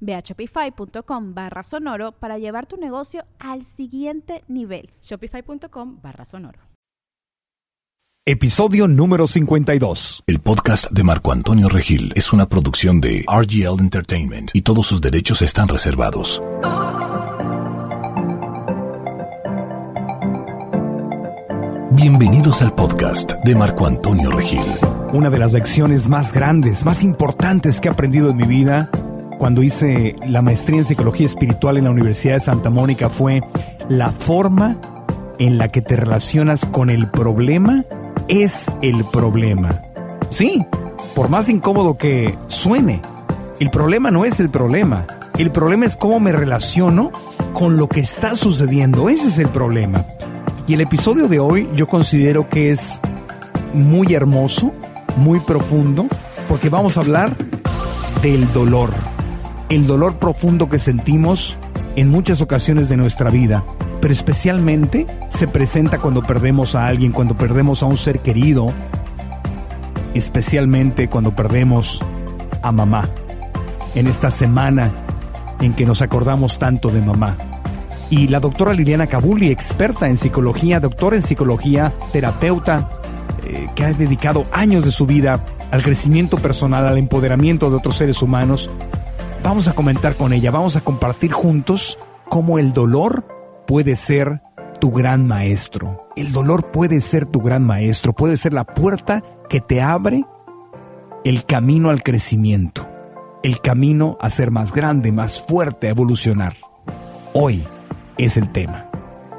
Ve a shopify.com barra sonoro para llevar tu negocio al siguiente nivel. Shopify.com barra sonoro. Episodio número 52. El podcast de Marco Antonio Regil es una producción de RGL Entertainment y todos sus derechos están reservados. Bienvenidos al podcast de Marco Antonio Regil. Una de las lecciones más grandes, más importantes que he aprendido en mi vida cuando hice la maestría en psicología espiritual en la Universidad de Santa Mónica fue la forma en la que te relacionas con el problema es el problema. Sí, por más incómodo que suene, el problema no es el problema. El problema es cómo me relaciono con lo que está sucediendo. Ese es el problema. Y el episodio de hoy yo considero que es muy hermoso, muy profundo, porque vamos a hablar del dolor el dolor profundo que sentimos en muchas ocasiones de nuestra vida, pero especialmente se presenta cuando perdemos a alguien, cuando perdemos a un ser querido, especialmente cuando perdemos a mamá. En esta semana en que nos acordamos tanto de mamá. Y la doctora Liliana Kabuli, experta en psicología, doctora en psicología, terapeuta, eh, que ha dedicado años de su vida al crecimiento personal, al empoderamiento de otros seres humanos, Vamos a comentar con ella, vamos a compartir juntos cómo el dolor puede ser tu gran maestro. El dolor puede ser tu gran maestro, puede ser la puerta que te abre el camino al crecimiento, el camino a ser más grande, más fuerte, a evolucionar. Hoy es el tema.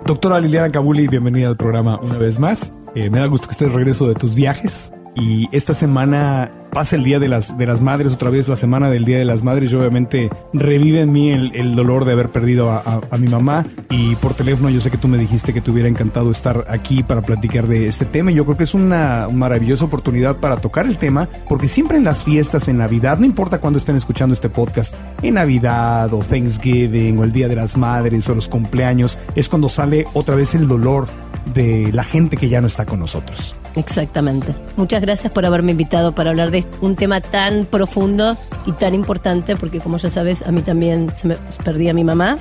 Doctora Liliana Kabuli, bienvenida al programa una vez más. Eh, me da gusto que estés de regreso de tus viajes. Y esta semana pasa el Día de las, de las Madres, otra vez la semana del Día de las Madres, y obviamente revive en mí el, dolor de haber perdido a, mi mamá. Y por teléfono yo sé que tú me dijiste que te hubiera encantado estar aquí para platicar de este tema. Y yo creo que es una maravillosa oportunidad para tocar el tema, porque siempre en las fiestas, en Navidad, no importa cuándo estén escuchando este podcast, en Navidad o Thanksgiving o el Día de las Madres o los cumpleaños, es cuando sale otra vez el dolor de la gente que ya no está con nosotros. Exactamente. Muchas gracias por haberme invitado para hablar de un tema tan profundo y tan importante, porque como ya sabes, a mí también se me perdí a mi mamá.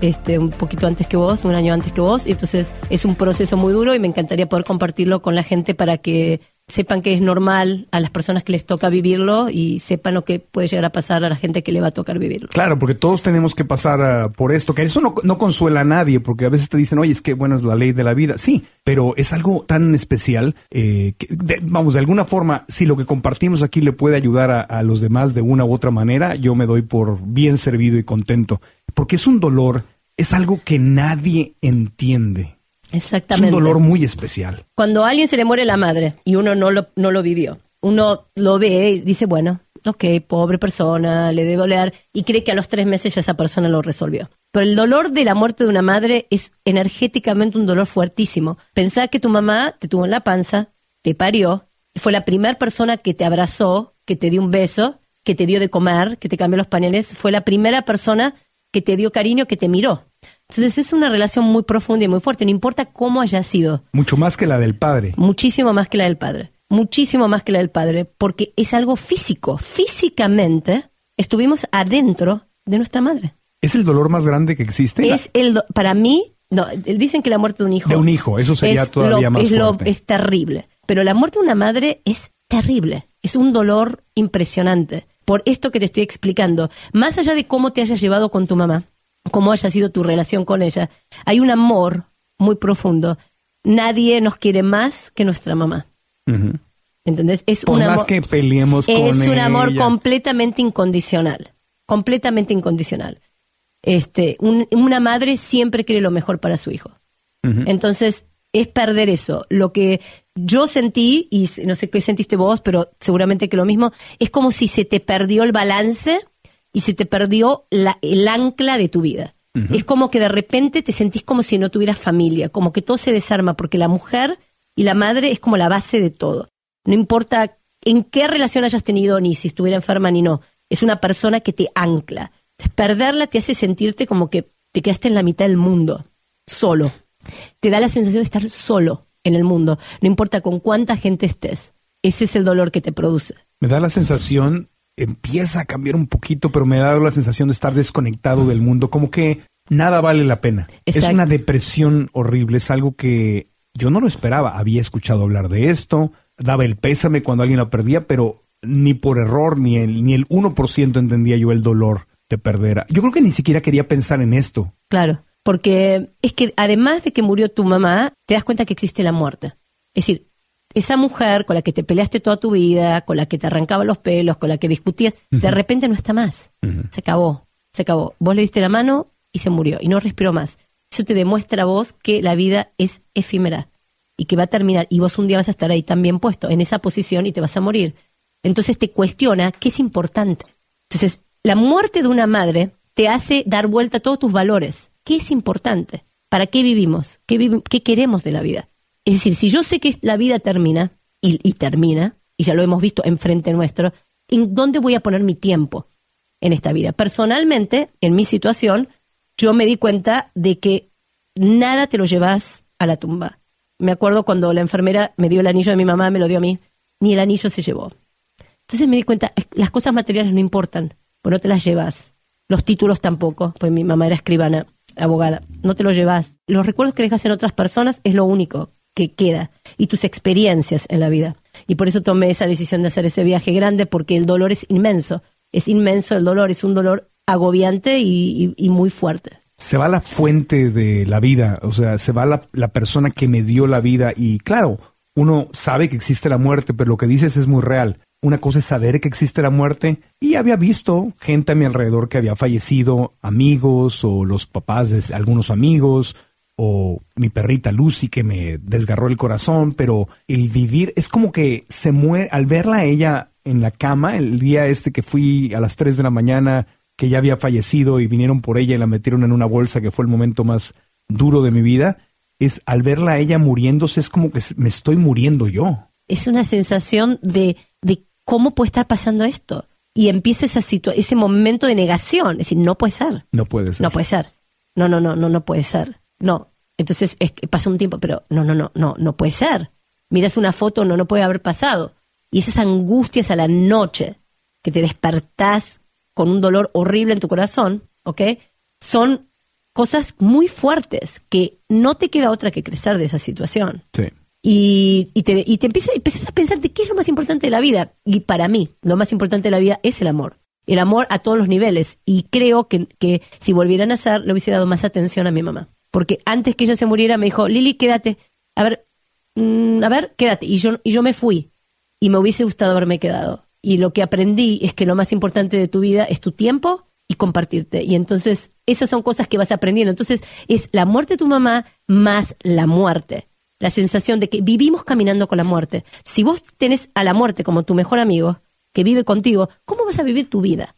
Este, un poquito antes que vos, un año antes que vos, y entonces es un proceso muy duro y me encantaría poder compartirlo con la gente para que sepan que es normal a las personas que les toca vivirlo y sepan lo que puede llegar a pasar a la gente que le va a tocar vivirlo. Claro, porque todos tenemos que pasar ah, por esto, que eso no, consuela a nadie, porque a veces te dicen, oye, es que bueno, es la ley de la vida. Sí, pero es algo tan especial eh, que, vamos, de alguna forma, si lo que compartimos aquí le puede ayudar a los demás de una u otra manera, yo me doy por bien servido y contento, porque es un dolor, es algo que nadie entiende. Exactamente. Es un dolor muy especial. Cuando a alguien se le muere la madre y uno no lo, no lo vivió, uno lo ve y dice, bueno, ok, pobre persona, le debe doler, y cree que a los tres meses ya esa persona lo resolvió. Pero el dolor de la muerte de una madre es energéticamente un dolor fuertísimo. Pensá que tu mamá te tuvo en la panza, te parió, fue la primera persona que te abrazó, que te dio un beso, que te dio de comer, que te cambió los paneles, fue la primera persona que te dio cariño, que te miró. Entonces es una relación muy profunda y muy fuerte, no importa cómo haya sido. Mucho más que la del padre. Muchísimo más que la del padre. Muchísimo más que la del padre, porque es algo físico. Físicamente estuvimos adentro de nuestra madre. ¿Es el dolor más grande que existe? Es el para mí, no, dicen que la muerte de un hijo. De un hijo, eso sería todavía más es fuerte. es terrible. Pero la muerte de una madre es terrible. Es un dolor impresionante. Por esto que te estoy explicando. Más allá de cómo te hayas llevado con tu mamá, cómo haya sido tu relación con ella, hay un amor muy profundo nadie nos quiere más que nuestra mamá. Ujú. ¿Entendés? Es Por un más amor, que peleemos con es un amor ella. completamente incondicional. Completamente incondicional. Este, un- una madre siempre quiere lo mejor para su hijo. Entonces, es perder eso. Lo que yo sentí, y no sé qué sentiste vos, pero seguramente que lo mismo, es como si se te perdió el balance y se te perdió la- el ancla de tu vida. Es como que de repente te sentís como si no tuvieras familia, como que todo se desarma, porque la mujer y la madre es como la base de todo. No importa en qué relación hayas tenido, ni si estuviera enferma ni no, es una persona que te ancla. Entonces, perderla te hace sentirte como que te quedaste en la mitad del mundo, solo te da la sensación de estar solo en el mundo, no importa con cuánta gente estés. Ese es el dolor que te produce. Me da la sensación, empieza a cambiar un poquito, pero me ha dado la sensación de estar desconectado del mundo, como que nada vale la pena. Es una depresión horrible, es algo que yo no lo esperaba. Había escuchado hablar de esto, daba el pésame cuando alguien lo perdía, pero ni por error, ni el, ni el 1% entendía yo el dolor de perder. Yo creo que ni siquiera quería pensar en esto. Claro, porque es que además de que murió tu mamá, te das cuenta que existe la muerte. Es decir, esa mujer con la que te peleaste toda tu vida, con la que te arrancaba los pelos, con la que discutías, de repente no está más. Se acabó, se acabó. Vos le diste la mano y se murió y no respiró más. Eso te demuestra a vos que la vida es efímera y que va a terminar y vos un día vas a estar ahí también puesto en esa posición y te vas a morir. Entonces te cuestiona qué es importante. Entonces, la muerte de una madre te hace dar vuelta a todos tus valores. ¿Qué es importante? ¿Para qué vivimos? ¿Qué, qué queremos de la vida? Es decir, si yo sé que la vida termina, y, termina, y ya lo hemos visto enfrente nuestro, ¿en dónde voy a poner mi tiempo en esta vida? Personalmente, en mi situación, yo me di cuenta de que nada te lo llevas a la tumba. Me acuerdo cuando la enfermera me dio el anillo de mi mamá, me lo dio a mí, ni el anillo se llevó. Entonces me di cuenta, las cosas materiales no importan, pues no te las llevas. Los títulos tampoco, pues mi mamá era escribana, abogada, no te los llevas. Los recuerdos que dejas en otras personas es lo único que queda y tus experiencias en la vida. Y por eso tomé esa decisión de hacer ese viaje grande porque el dolor es inmenso. Es inmenso el dolor, es un dolor agobiante y, muy fuerte. se va la fuente de la vida, o sea, se va la, la persona que me dio la vida y claro, uno sabe que existe la muerte, pero lo que dices es muy real. Una cosa es saber que existe la muerte y había visto gente a mi alrededor que había fallecido, amigos o los papás de algunos amigos o mi perrita Lucy que me desgarró el corazón, pero el vivir es como que se muere al verla a ella en la cama el día este que fui a las 3 de la mañana que ya había fallecido y vinieron por ella y la metieron en una bolsa, que fue el momento más duro de mi vida, es al verla a ella muriéndose, es como que me estoy muriendo yo. es una sensación de, de cómo puede estar pasando esto. Y empieza esa situa- ese momento de negación. Es decir, no puede ser. No puede ser. No puede ser. No, no, no, no, no puede ser. No. Entonces es que pasa un tiempo, pero no, no, no, no, no puede ser. Miras una foto, no, no puede haber pasado. Y esas angustias a la noche que te despertás con un dolor horrible en tu corazón, ¿ok? Son cosas muy fuertes que no te queda otra que crecer de esa situación Sí. y, y te, y te empiezas, empiezas a pensar de qué es lo más importante de la vida. Y para mí, lo más importante de la vida es el amor. El amor a todos los niveles. Y creo que, que si volviera a nacer, le hubiese dado más atención a mi mamá. Porque antes que ella se muriera, me dijo, Lili, quédate. A ver, mm, a ver, quédate. Y yo, y yo me fui. Y me hubiese gustado haberme quedado. Y lo que aprendí es que lo más importante de tu vida es tu tiempo y compartirte. Y entonces, esas son cosas que vas aprendiendo. Entonces, es la muerte de tu mamá más la muerte la sensación de que vivimos caminando con la muerte. Si vos tenés a la muerte como tu mejor amigo, que vive contigo, ¿cómo vas a vivir tu vida?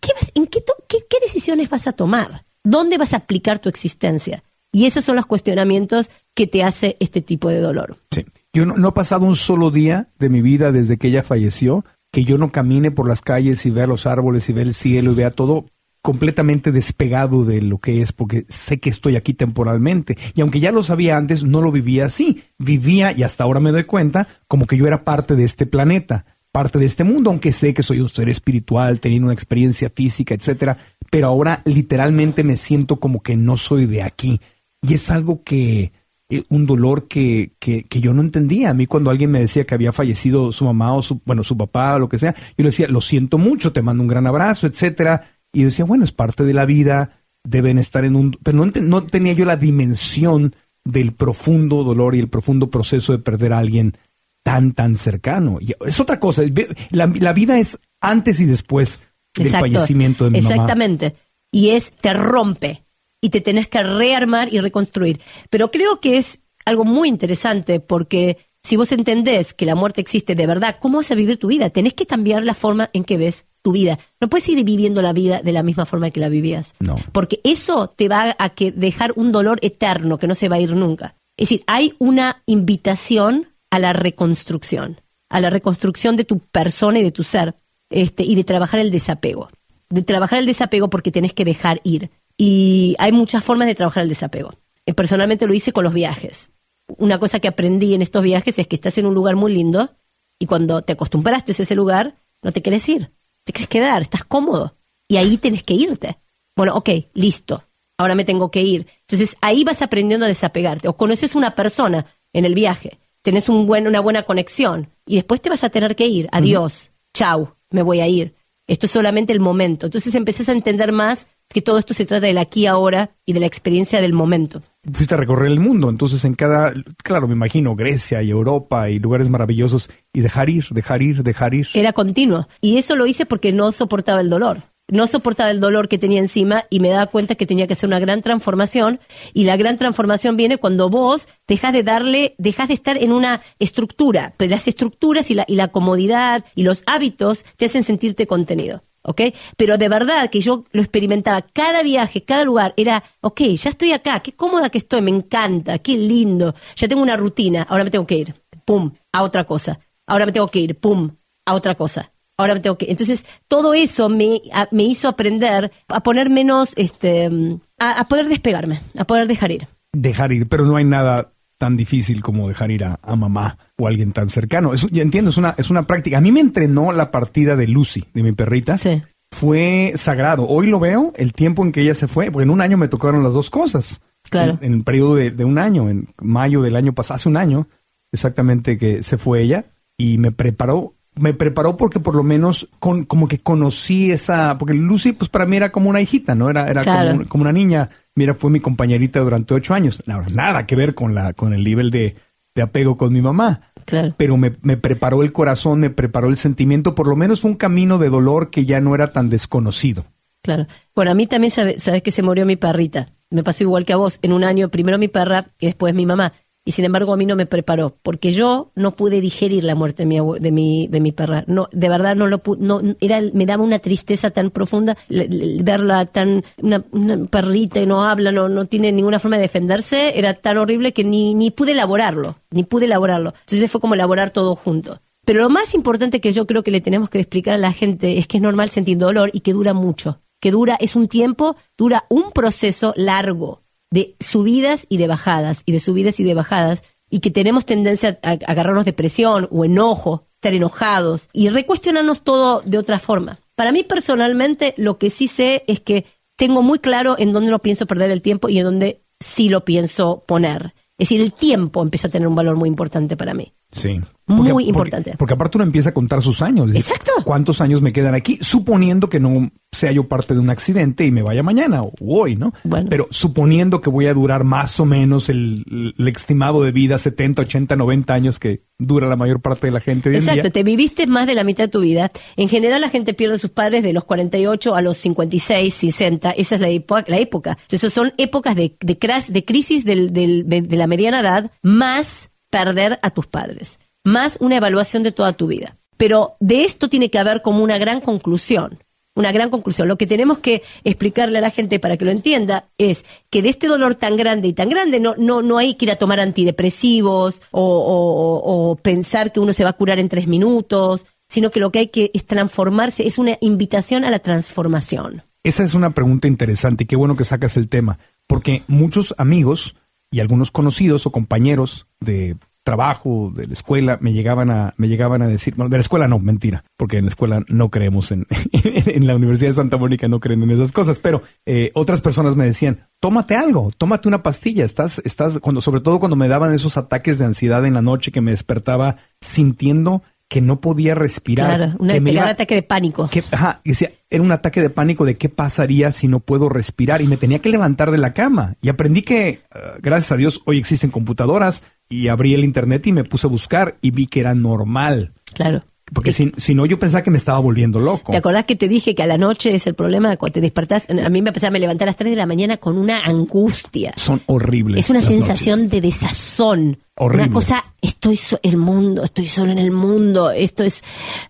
¿Qué vas- ¿En qué, to- qué- qué decisiones vas a tomar? ¿Dónde vas a aplicar tu existencia? Y esos son los cuestionamientos que te hace este tipo de dolor. Sí. Yo no, he pasado un solo día de mi vida desde que ella falleció que yo no camine por las calles y vea los árboles y vea el cielo y vea todo completamente despegado de lo que es porque sé que estoy aquí temporalmente y aunque ya lo sabía antes no lo vivía así vivía y hasta ahora me doy cuenta como que yo era parte de este planeta parte de este mundo aunque sé que soy un ser espiritual teniendo una experiencia física etcétera pero ahora literalmente me siento como que no soy de aquí y es algo que eh, un dolor que, que, que yo no entendía. A mí cuando alguien me decía que había fallecido su mamá o su, bueno, su papá o lo que sea, yo le decía, lo siento mucho, te mando un gran abrazo, etcétera. Y yo decía, bueno, es parte de la vida, deben estar en un... Pero no, no tenía yo la dimensión del profundo dolor y el profundo proceso de perder a alguien tan, tan cercano. Y es otra cosa, la, la vida es antes y después del fallecimiento de mi Exactamente. Y es, te rompe y te tenés que rearmar y reconstruir. Pero creo que es algo muy interesante porque si vos entendés que la muerte existe de verdad, ¿cómo vas a vivir tu vida? Tenés que cambiar la forma en que ves tu vida. No puedes ir viviendo la vida de la misma forma que la vivías. No. Porque eso te va a que dejar un dolor eterno que no se va a ir nunca. Es decir, hay una invitación a la reconstrucción, a la reconstrucción de tu persona y de tu ser, este, y de trabajar el desapego. De trabajar el desapego porque tenés que dejar ir. Y hay muchas formas de trabajar el desapego. Eh, personalmente lo hice con los viajes. Una cosa que aprendí en estos viajes es que estás en un lugar muy lindo y cuando te acostumbraste a ese lugar, no te quieres ir, te quieres quedar, estás cómodo y ahí tienes que irte. Bueno, ok, listo, ahora me tengo que ir. Entonces ahí vas aprendiendo a desapegarte. O conoces una persona en el viaje, tenés un buen, una buena conexión y después te vas a tener que ir. Adiós, chau, me voy a ir. Esto es solamente el momento. Entonces empezás a entender más que todo esto se trata del aquí ahora y de la experiencia del momento. Fuiste a recorrer el mundo, entonces en cada, claro, me imagino Grecia y Europa y lugares maravillosos y dejar ir, dejar ir, dejar ir. Era continuo. Y eso lo hice porque no soportaba el dolor no soportaba el dolor que tenía encima y me daba cuenta que tenía que hacer una gran transformación y la gran transformación viene cuando vos dejas de darle, dejas de estar en una estructura, pero las estructuras y la, y la comodidad y los hábitos te hacen sentirte contenido. ¿Ok? Pero de verdad que yo lo experimentaba, cada viaje, cada lugar, era, ok, ya estoy acá, qué cómoda que estoy, me encanta, qué lindo, ya tengo una rutina, ahora me tengo que ir, pum, a otra cosa, ahora me tengo que ir, pum, a otra cosa ahora me tengo que. Entonces, todo eso me, me hizo aprender a poner menos, este, a, poder despegarme, a poder dejar ir. Dejar ir, pero no hay nada tan difícil como dejar ir a, mamá o a alguien tan cercano. Eso, ya entiendo, es una, es una práctica. A mí me entrenó la partida de Lucy, de mi perrita. Sí. Fue sagrado. Hoy lo veo, el tiempo en que ella se fue, porque en un año me tocaron las dos cosas. Claro. En, el periodo de, de, un año, en mayo del año pasado, hace un año, exactamente que se fue ella, y me preparó me preparó porque por lo menos con, como que conocí esa, porque Lucy pues para mí era como una hijita, ¿no? Era, era como, una niña. Mira, fue mi compañerita durante ocho años. nada que ver con la, con el nivel de, de apego con mi mamá. Claro. Pero me, me, preparó el corazón, me preparó el sentimiento, por lo menos fue un camino de dolor que ya no era tan desconocido. Claro. Bueno, a mí también sabes sabe que se murió mi perrita. Me pasó igual que a vos. En un año, primero mi perra y después mi mamá y sin embargo a mí no me preparó, porque yo no pude digerir la muerte de mi, de mi, de mi perra. No, de verdad no lo no, era, me daba una tristeza tan profunda verla tan, una, perrita y no habla, no, no tiene ninguna forma de defenderse, era tan horrible que ni, ni pude elaborarlo, ni pude elaborarlo. Entonces fue como elaborar todo junto. Pero lo más importante que yo creo que le tenemos que explicar a la gente es que es normal sentir dolor y que dura mucho. Que dura, es un tiempo, dura un proceso largo de subidas y de bajadas, y de subidas y de bajadas, y que tenemos tendencia a, agarrarnos depresión o enojo, estar enojados y recuestionarnos todo de otra forma. Para mí personalmente lo que sí sé es que tengo muy claro en dónde no pienso perder el tiempo y en dónde sí lo pienso poner. Es decir, el tiempo empieza a tener un valor muy importante para mí. Sí. Muy importante. Porque, aparte uno empieza a contar sus años. Exacto. ¿Cuántos años me quedan aquí? Suponiendo que no sea yo parte de un accidente y me vaya mañana o hoy, ¿no? Bueno. Pero suponiendo que voy a durar más o menos el, estimado de vida, 70, 80, 90 años que dura la mayor parte de la gente hoy Exacto, día. te viviste más de la mitad de tu vida. En general la gente pierde a sus padres de los 48 a los 56, 60. Esa es la, la época. Entonces son épocas de, de, de crisis del, del, de la mediana edad más perder a tus padres más una evaluación de toda tu vida. Pero de esto tiene que haber como una gran conclusión. Una gran conclusión. Lo que tenemos que explicarle a la gente para que lo entienda es que de este dolor tan grande y tan grande no, no, no hay que ir a tomar antidepresivos o, pensar que uno se va a curar en tres minutos, sino que lo que hay que es transformarse, es una invitación a la transformación. Esa es una pregunta interesante y qué bueno que sacas el tema, porque muchos amigos y algunos conocidos o compañeros de trabajo, de la escuela, me llegaban a, me llegaban a decir, bueno, de la escuela no, mentira, porque en la escuela no creemos en, en la Universidad de Santa Mónica no creen en esas cosas, pero eh, otras personas me decían, tómate algo, tómate una pastilla, estás, estás, cuando, sobre todo cuando me daban esos ataques de ansiedad en la noche que me despertaba sintiendo que no podía respirar. Claro, una, que me iba- agarra ataque de pánico. que- ajá, decía, era un ataque de pánico de qué pasaría si no puedo respirar y me tenía que levantar de la cama. Y aprendí que, eh, gracias a Dios, hoy existen computadoras y abrí el internet y me puse a buscar y vi que era normal. Claro. Porque si, si no, yo pensaba que me estaba volviendo loco. ¿Te acordás que te dije que a la noche es el problema cuando te despertás? A mí me empezaba a levantar a las 3 de la mañana con una angustia. Son horribles. Es una sensación noches. de desazón. Horribles. Una cosa, estoy so- el mundo, estoy solo en el mundo. Esto es,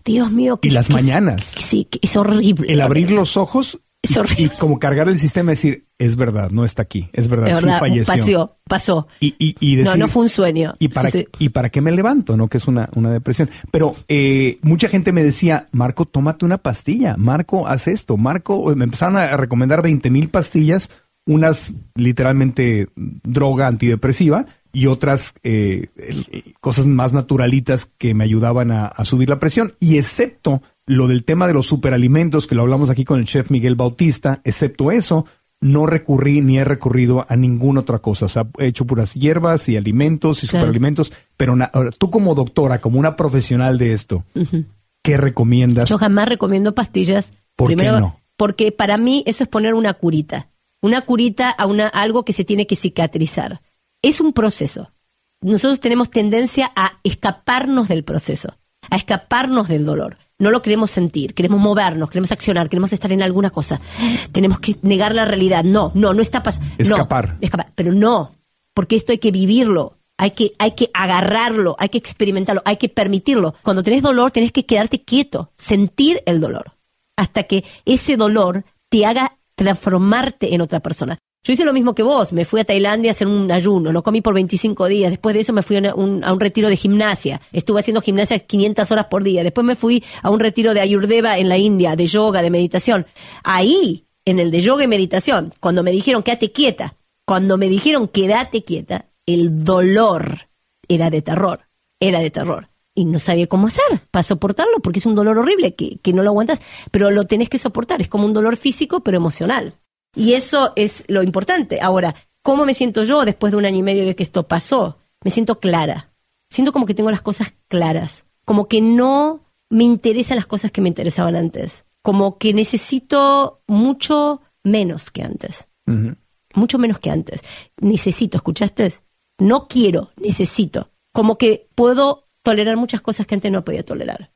Dios mío. Y las que mañanas. que sí, es horrible. El abrir los ojos Es y, horrible. y como cargar el sistema y decir, es verdad, no está aquí, es verdad, De sí verdad, falleció. pasó, pasó. Y, y, y no, decir, no fue un sueño. ¿Y para, Sí, sí. ¿Y para qué me levanto? ¿No? Que es una, una depresión. Pero eh, mucha gente me decía, Marco, tómate una pastilla. Marco, haz esto. Marco, me empezaron a recomendar 20 mil pastillas, unas literalmente droga antidepresiva y otras eh, cosas más naturalitas que me ayudaban a, a subir la presión. Y excepto lo del tema de los superalimentos, que lo hablamos aquí con el chef Miguel Bautista, excepto eso, no recurrí ni he recurrido a ninguna otra cosa. O sea, he hecho puras hierbas y alimentos y Claro. superalimentos. Pero na- ahora, tú como doctora, como una profesional de esto, ¿qué recomiendas? Yo jamás recomiendo pastillas. ¿Por qué no? Porque para mí eso es poner una curita. Una curita a, una, a algo que se tiene que cicatrizar. Es un proceso. Nosotros tenemos tendencia a escaparnos del proceso, a escaparnos del dolor. No lo queremos sentir, queremos movernos, queremos accionar, queremos estar en alguna cosa. Tenemos que negar la realidad. No, no, no está pasando. Escapar. escapar. Pero no, porque esto hay que vivirlo. Hay que, hay que agarrarlo, hay que experimentarlo, hay que permitirlo. Cuando tenés dolor, tenés que quedarte quieto, sentir el dolor, hasta que ese dolor te haga transformarte en otra persona. Yo hice lo mismo que vos, me fui a Tailandia a hacer un ayuno, no comí por 25 días, después de eso me fui a un, retiro de gimnasia, estuve haciendo gimnasia 500 horas por día, después me fui a un retiro de Ayurveda en la India, de yoga, de meditación. Ahí, en el de yoga y meditación, cuando me dijeron quédate quieta, cuando me dijeron quédate quieta, el dolor era de terror, era de terror. Y no sabía cómo hacer para soportarlo, porque es un dolor horrible que, que no lo aguantas, pero lo tenés que soportar. Es como un dolor físico, pero emocional. Y eso es lo importante. Ahora, ¿cómo me siento yo después de un año y medio de que esto pasó? Me siento clara. Siento como que tengo las cosas claras. Como que no me interesan las cosas que me interesaban antes. Como que necesito mucho menos que antes mucho menos que antes. Necesito, ¿escuchaste? No quiero, necesito. Como que puedo tolerar muchas cosas que antes no podía tolerar.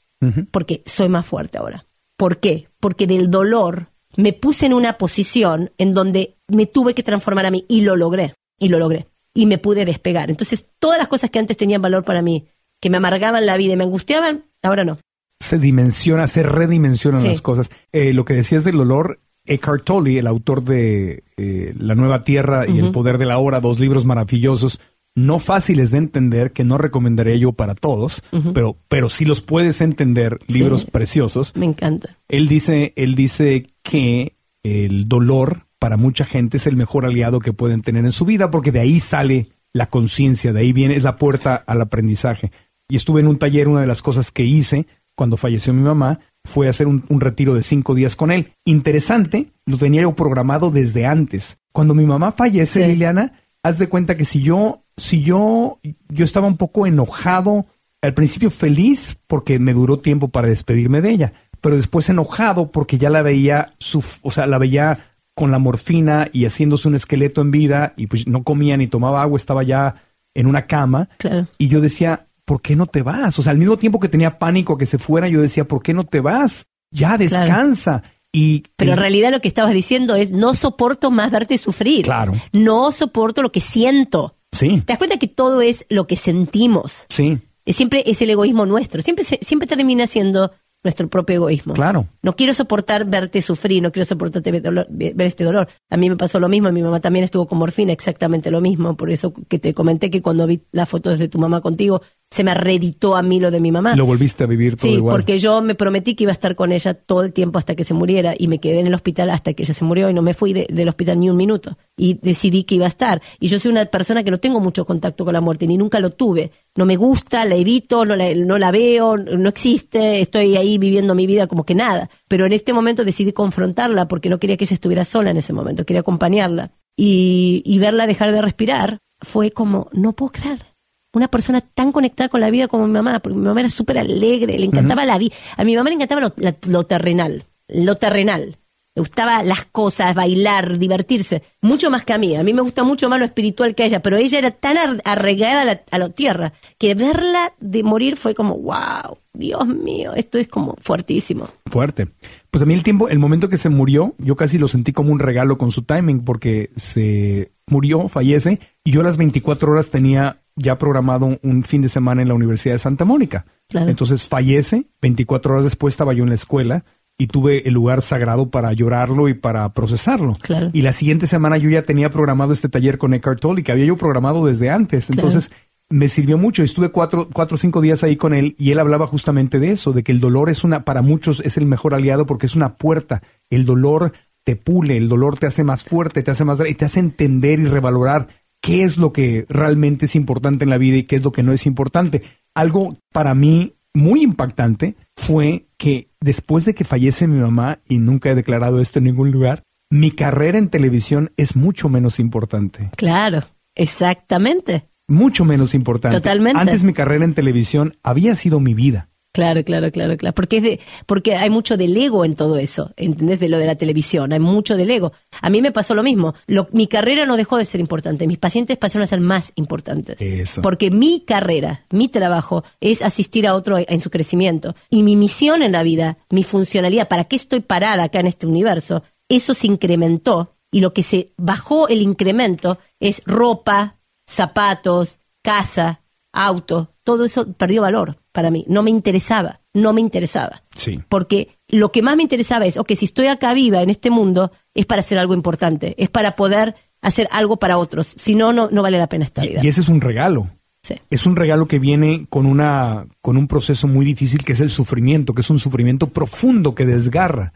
Porque soy más fuerte ahora. ¿Por qué? Porque del dolor me puse en una posición en donde me tuve que transformar a mí y lo logré. Y lo logré. Y me pude despegar. Entonces, todas las cosas que antes tenían valor para mí, que me amargaban la vida y me angustiaban, ahora no. se dimensiona, se redimensionan Sí. las cosas. Eh, lo que decías del olor, Eckhart Tolle, el autor de eh, La Nueva Tierra y El Poder de la Hora, dos libros maravillosos, no fáciles de entender, que no recomendaría yo para todos, pero, pero sí los puedes entender, Sí. libros preciosos. Me encanta. Él dice, él dice que el dolor para mucha gente es el mejor aliado que pueden tener en su vida, porque de ahí sale la conciencia, de ahí viene, es la puerta al aprendizaje. Y estuve en un taller, una de las cosas que hice cuando falleció mi mamá fue hacer un, un retiro de cinco días con él. Interesante, lo tenía yo programado desde antes. Cuando mi mamá fallece, Sí. Liliana, haz de cuenta que si yo, si yo, yo estaba un poco enojado, al principio feliz porque me duró tiempo para despedirme de ella, pero después enojado porque ya la veía, su, o sea, la veía con la morfina y haciéndose un esqueleto en vida y pues no comía ni tomaba agua, estaba ya en una cama. Claro. Y yo decía, ¿por qué no te vas? O sea, al mismo tiempo que tenía pánico a que se fuera, yo decía, ¿por qué no te vas? Ya descansa. Y Pero en realidad lo que estabas diciendo es, no soporto más verte sufrir. Claro. No soporto lo que siento. Sí, ¿Te das cuenta que todo es lo que sentimos? sí, Siempre es el egoísmo nuestro. Siempre, siempre termina siendo nuestro propio egoísmo. claro. No quiero soportar verte sufrir, no quiero soportarte ver, dolor- ver este dolor. A mí me pasó lo mismo, mi mamá también estuvo con morfina, exactamente lo mismo. Por eso que te comenté que cuando vi las fotos de tu mamá contigo, se me reeditó a mí lo de mi mamá. Lo volviste a vivir todo Sí, igual. porque yo me prometí que iba a estar con ella todo el tiempo hasta que se muriera y me quedé en el hospital hasta que ella se murió y no me fui de- del hospital ni un minuto. Y decidí que iba a estar. Y yo soy una persona que no tengo mucho contacto con la muerte, ni nunca lo tuve. No me gusta, la evito, no la, no la veo, no existe, estoy ahí viviendo mi vida como que nada. Pero en este momento decidí confrontarla porque no quería que ella estuviera sola en ese momento, quería acompañarla. Y, y verla dejar de respirar fue como, no puedo creer una persona tan conectada con la vida como mi mamá, porque mi mamá era súper alegre, le encantaba la vida. A mi mamá le encantaba lo, la- lo terrenal, lo terrenal. Le gustaba las cosas, bailar, divertirse, mucho más que a mí. A mí me gusta mucho más lo espiritual que a ella, pero ella era tan ar- arraigada a la, a la tierra que verla de morir fue como, wow, Dios mío, esto es como fuertísimo. Fuerte. Pues a mí el tiempo, el momento que se murió, yo casi lo sentí como un regalo con su timing, porque se murió, fallece, y yo a las 24 horas tenía ya programado un fin de semana en la Universidad de Santa Mónica. Claro. Entonces fallece, 24 horas después estaba yo en la escuela y tuve el lugar sagrado para llorarlo y para procesarlo. Claro. Y la siguiente semana yo ya tenía programado este taller con Eckhart Tolle, que había yo programado desde antes. Claro. Entonces me sirvió mucho. Estuve cuatro, cuatro o cinco días ahí con él y él hablaba justamente de eso, de que el dolor es una, para muchos es el mejor aliado porque es una puerta. El dolor te pule, el dolor te hace más fuerte, te hace más, y te hace entender y revalorar qué es lo que realmente es importante en la vida y qué es lo que no es importante. Algo para mí muy impactante fue que después de que fallece mi mamá, y nunca he declarado esto en ningún lugar, mi carrera en televisión es mucho menos importante. Claro, exactamente. Mucho menos importante. Totalmente. Antes mi carrera en televisión había sido mi vida. Claro, claro, claro, claro. Porque es de, porque hay mucho del ego en todo eso, ¿entendés? De lo de la televisión, hay mucho del ego. A mí me pasó lo mismo. Lo- mi carrera no dejó de ser importante. Mis pacientes pasaron a ser más importantes. Eso. Porque mi carrera, mi trabajo, es asistir a otro en su crecimiento. Y mi misión en la vida, mi funcionalidad, para qué estoy parada acá en este universo, eso se incrementó. Y lo que se bajó el incremento es ropa, zapatos, casa, auto. Todo eso perdió valor para mí. No me interesaba. No me interesaba. Sí. Porque lo que más me interesaba es, ok, si estoy acá viva en este mundo, es para hacer algo importante, es para poder hacer algo para otros. Si no, no, no vale la pena esta vida. Y ese es un regalo. Sí. Es un regalo que viene con una con un proceso muy difícil que es el sufrimiento, que es un sufrimiento profundo que desgarra.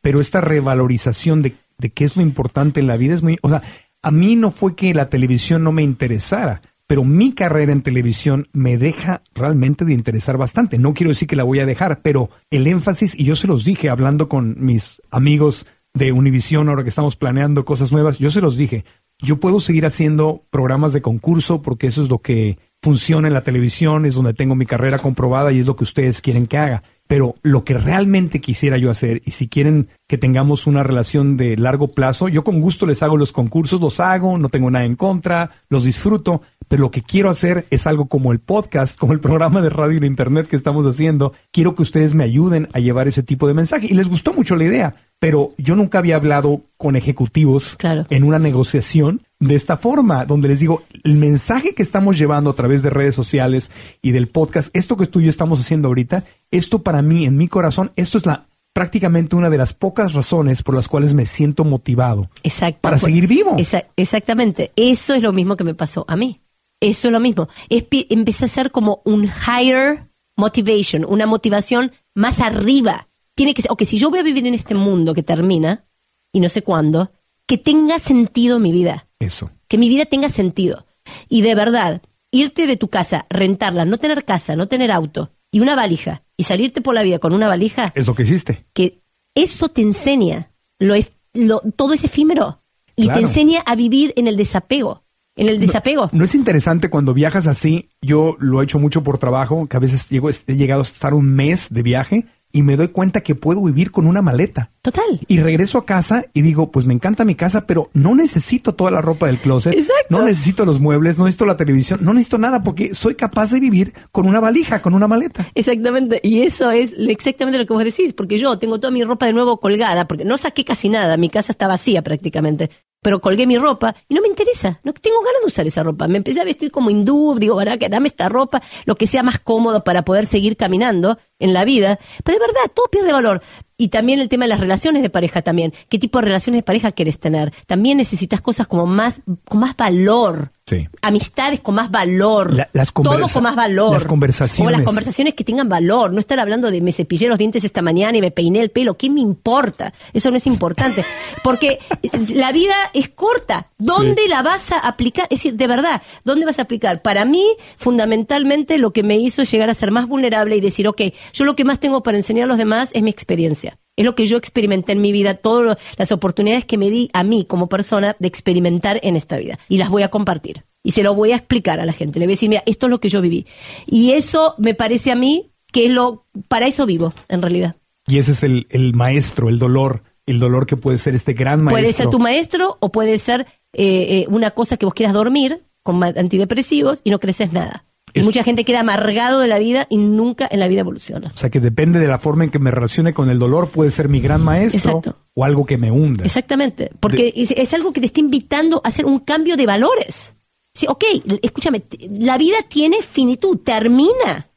Pero esta revalorización de, de qué es lo importante en la vida es muy, o sea, a mí no fue que la televisión no me interesara, pero mi carrera en televisión me deja realmente de interesar bastante. No quiero decir que la voy a dejar, pero el énfasis y yo se los dije hablando con mis amigos de Univision ahora que estamos planeando cosas nuevas, yo se los dije, yo puedo seguir haciendo programas de concurso porque eso es lo que funciona en la televisión, es donde tengo mi carrera comprobada y es lo que ustedes quieren que haga. Pero lo que realmente quisiera yo hacer, y si quieren que tengamos una relación de largo plazo, yo con gusto les hago los concursos, los hago, no tengo nada en contra, los disfruto, pero lo que quiero hacer es algo como el podcast, como el programa de radio en internet que estamos haciendo. Quiero que ustedes me ayuden a llevar ese tipo de mensaje. Y les gustó mucho la idea, pero yo nunca había hablado con ejecutivos Claro. en una negociación de esta forma, donde les digo, el mensaje que estamos llevando a través de redes sociales y del podcast, esto que tú y yo estamos haciendo ahorita, esto para mí, en mi corazón, esto es la prácticamente una de las pocas razones por las cuales me siento motivado. Exacto. Para seguir vivo. Esa- exactamente. Eso es lo mismo que me pasó a mí. Eso es lo mismo. Es, empecé a ser como un higher motivation, una motivación más arriba. Tiene que ser, ok, si yo voy a vivir en este mundo que termina, y no sé cuándo, que tenga sentido mi vida. Eso. que mi vida tenga sentido. Y de verdad, irte de tu casa, rentarla, no tener casa, no tener auto y una valija y salirte por la vida con una valija, Es lo que hiciste. que eso te enseña, lo, lo- todo es efímero y Claro. te enseña a vivir en el desapego, en el desapego. ¿No es interesante cuando viajas así? Yo lo he hecho mucho por trabajo, que a veces llego, he llegado a estar un mes de viaje y me doy cuenta que puedo vivir con una maleta. Total. Y regreso a casa y digo, pues me encanta mi casa, pero no necesito toda la ropa del closet. Exacto. No necesito los muebles, no necesito la televisión, no necesito nada porque soy capaz de vivir con una valija, con una maleta. Exactamente, y eso es exactamente lo que vos decís, porque yo tengo toda mi ropa de nuevo colgada, porque no saqué casi nada, mi casa está vacía prácticamente, pero colgué mi ropa y no me interesa, no tengo ganas de usar esa ropa. Me empecé a vestir como hindú, digo, que dame esta ropa, lo que sea más cómodo para poder seguir caminando en la vida, pero de verdad, todo pierde valor. Y también el tema de las relaciones de pareja también. ¿Qué tipo de relaciones de pareja quieres tener? También necesitas cosas como más, con más valor. Sí. Amistades con más valor. La- las todo con más valor. las conversaciones. O las conversaciones que tengan valor. No estar hablando de me cepillé los dientes esta mañana y me peiné el pelo. ¿Qué me importa? Eso no es importante. Porque la vida es corta. ¿Dónde la vas a aplicar? Es decir, de verdad, ¿dónde vas a aplicar? Para mí, fundamentalmente, lo que me hizo llegar a ser más vulnerable y decir, ok, yo lo que más tengo para enseñar a los demás es mi experiencia. Es lo que yo experimenté en mi vida, todas las oportunidades que me di a mí como persona de experimentar en esta vida. Y las voy a compartir. Y se lo voy a explicar a la gente. Le voy a decir, mira, esto es lo que yo viví. Y eso me parece a mí que es lo, para eso vivo, en realidad. Y ese es el, el maestro, el dolor, el dolor que puede ser este gran maestro. Puede ser tu maestro o puede ser eh, eh, una cosa que vos quieras dormir con antidepresivos y no creces nada. Y Es- mucha gente queda amargado de la vida y nunca en la vida evoluciona. O sea que depende de la forma en que me relacione con el dolor, puede ser mi gran maestro Exacto. o algo que me hunda. Exactamente, porque es, es algo que te está invitando a hacer un cambio de valores. Sí, ok, escúchame, la vida tiene finitud, termina.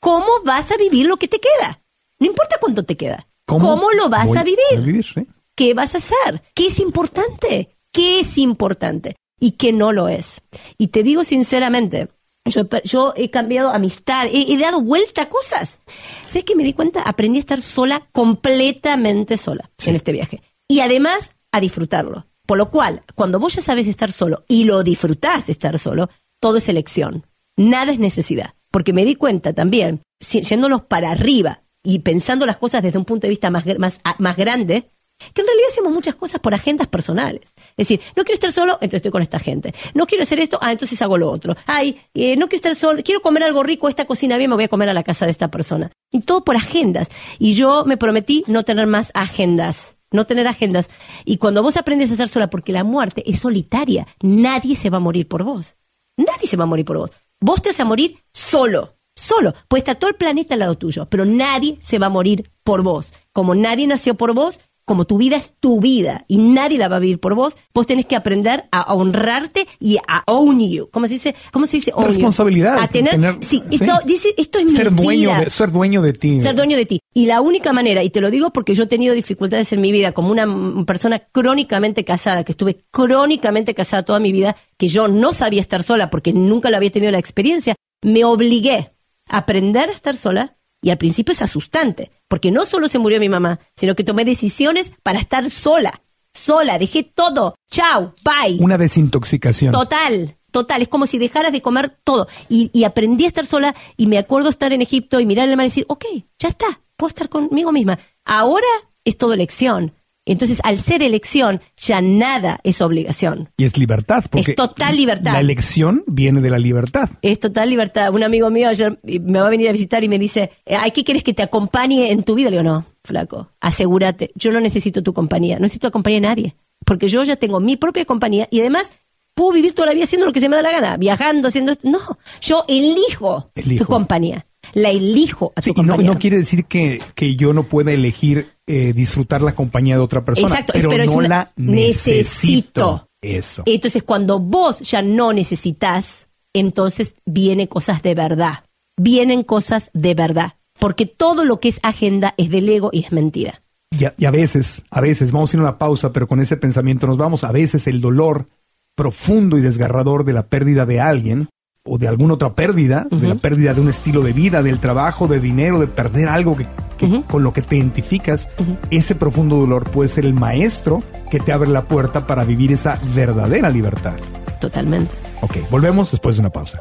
¿Cómo vas a vivir lo que te queda? No importa cuánto te queda. ¿Cómo, lo vas a vivir? sí? ¿Qué vas a hacer? ¿Qué es importante? ¿Qué es importante? Y qué no lo es. Y te digo sinceramente, yo, he per- yo he cambiado amistad, he, he dado vuelta a cosas. ¿Sabes que me di cuenta? Aprendí a estar sola, completamente sola en este viaje. Y además a disfrutarlo. Por lo cual, cuando vos ya sabes estar solo y lo disfrutás de estar solo, todo es elección. Nada es necesidad. Porque me di cuenta también, si- yéndonos para arriba y pensando las cosas desde un punto de vista más, más, más grande, que en realidad hacemos muchas cosas por agendas personales. Es decir, no quiero estar solo, entonces estoy con esta gente. No quiero hacer esto, ah, entonces hago lo otro. Ay, eh, no quiero estar solo, quiero comer algo rico, esta cocina bien, me voy a comer a la casa de esta persona. Y todo por agendas. Y yo me prometí no tener más agendas. No tener agendas. Y cuando vos aprendes a estar sola, porque la muerte es solitaria, nadie se va a morir por vos. Nadie se va a morir por vos. Vos te vas a morir solo. Solo. Puede estar todo el planeta al lado tuyo, pero nadie se va a morir por vos. Como nadie nació por vos, como tu vida es tu vida y nadie la va a vivir por vos, vos tenés que aprender a honrarte y a own you. ¿Cómo se dice? ¿Cómo se dice? own you? Responsabilidad. A tener, sí, sí. Esto, dice, esto es ser mi dueño vida de, ser dueño de ti. ser dueño de ti. Y la única manera, y te lo digo porque yo he tenido dificultades en mi vida, como una persona crónicamente casada, que estuve crónicamente casada toda mi vida, que yo no sabía estar sola porque nunca la había tenido la experiencia, me obligué a aprender a estar sola. Y al principio es asustante, porque no solo se murió mi mamá, sino que tomé decisiones para estar sola. Sola, dejé todo. Chao, bye. Una desintoxicación. Total, total. Es como si dejaras de comer todo. Y, y aprendí a estar sola y me acuerdo estar en Egipto y mirar el mar y decir, ok, ya está, puedo estar conmigo misma. Ahora es todo elección. Entonces, al ser elección, ya nada es obligación. Y es libertad. Porque Es total libertad. La elección viene de la libertad. Es total libertad. Un amigo mío ayer me va a venir a visitar y me dice, eh, ay, ¿qué quieres que te acompañe en tu vida? Le digo, no, flaco, asegúrate. Yo no necesito tu compañía, no necesito la compañía de nadie. Porque yo ya tengo mi propia compañía y además puedo vivir toda la vida haciendo lo que se me da la gana, viajando, haciendo esto. No, yo elijo, Elijo. tu compañía. La elijo a tu Sí, no, no quiere decir que, que yo no pueda elegir eh, disfrutar la compañía de otra persona. Exacto, pero, no una- la necesito. Eso. Entonces, cuando vos ya no necesitas, entonces vienen cosas de verdad. Vienen cosas de verdad. Porque todo lo que es agenda es del ego y es mentira. Y a, y a veces, a veces, vamos a ir a una pausa, pero con ese pensamiento nos vamos. A veces el dolor profundo y desgarrador de la pérdida de alguien o de alguna otra pérdida, de la pérdida de un estilo de vida, del trabajo, de dinero, de perder algo que, que- con lo que te identificas, ese profundo dolor puede ser el maestro que te abre la puerta para vivir esa verdadera libertad. Totalmente. Ok, volvemos después de una pausa.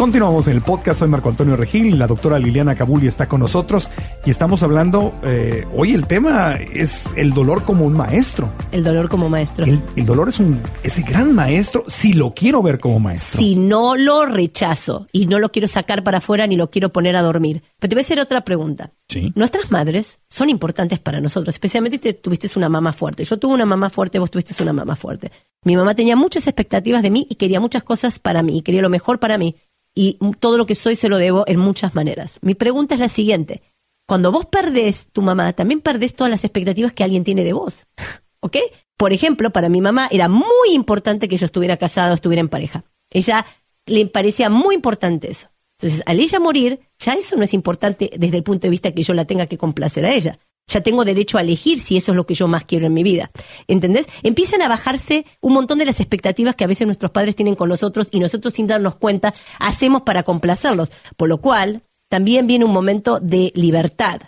Continuamos en el podcast, soy Marco Antonio Regil, la doctora Liliana Cabuli está con nosotros y estamos hablando, eh, hoy el tema es el dolor como un maestro. El dolor como maestro. El, el dolor es un ese gran maestro si lo quiero ver como maestro. Si no lo rechazo y no lo quiero sacar para afuera ni lo quiero poner a dormir. Pero te voy a hacer otra pregunta. Sí. Nuestras madres son importantes para nosotros, especialmente si te- tuviste una mamá fuerte. Yo tuve una mamá fuerte, vos tuviste una mamá fuerte. Mi mamá tenía muchas expectativas de mí y quería muchas cosas para mí, y quería lo mejor para mí. Y todo lo que soy se lo debo en muchas maneras. Mi pregunta es la siguiente. Cuando vos perdés tu mamá, también perdés todas las expectativas que alguien tiene de vos. ¿Ok? Por ejemplo, para mi mamá era muy importante que yo estuviera casado, estuviera en pareja. Ella le parecía muy importante eso. Entonces, al ella morir, ya eso no es importante desde el punto de vista que yo la tenga que complacer a ella. Ya tengo derecho a elegir si eso es lo que yo más quiero en mi vida. ¿Entendés? Empiezan a bajarse un montón de las expectativas que a veces nuestros padres tienen con nosotros y nosotros sin darnos cuenta hacemos para complacerlos. Por lo cual, también viene un momento de libertad.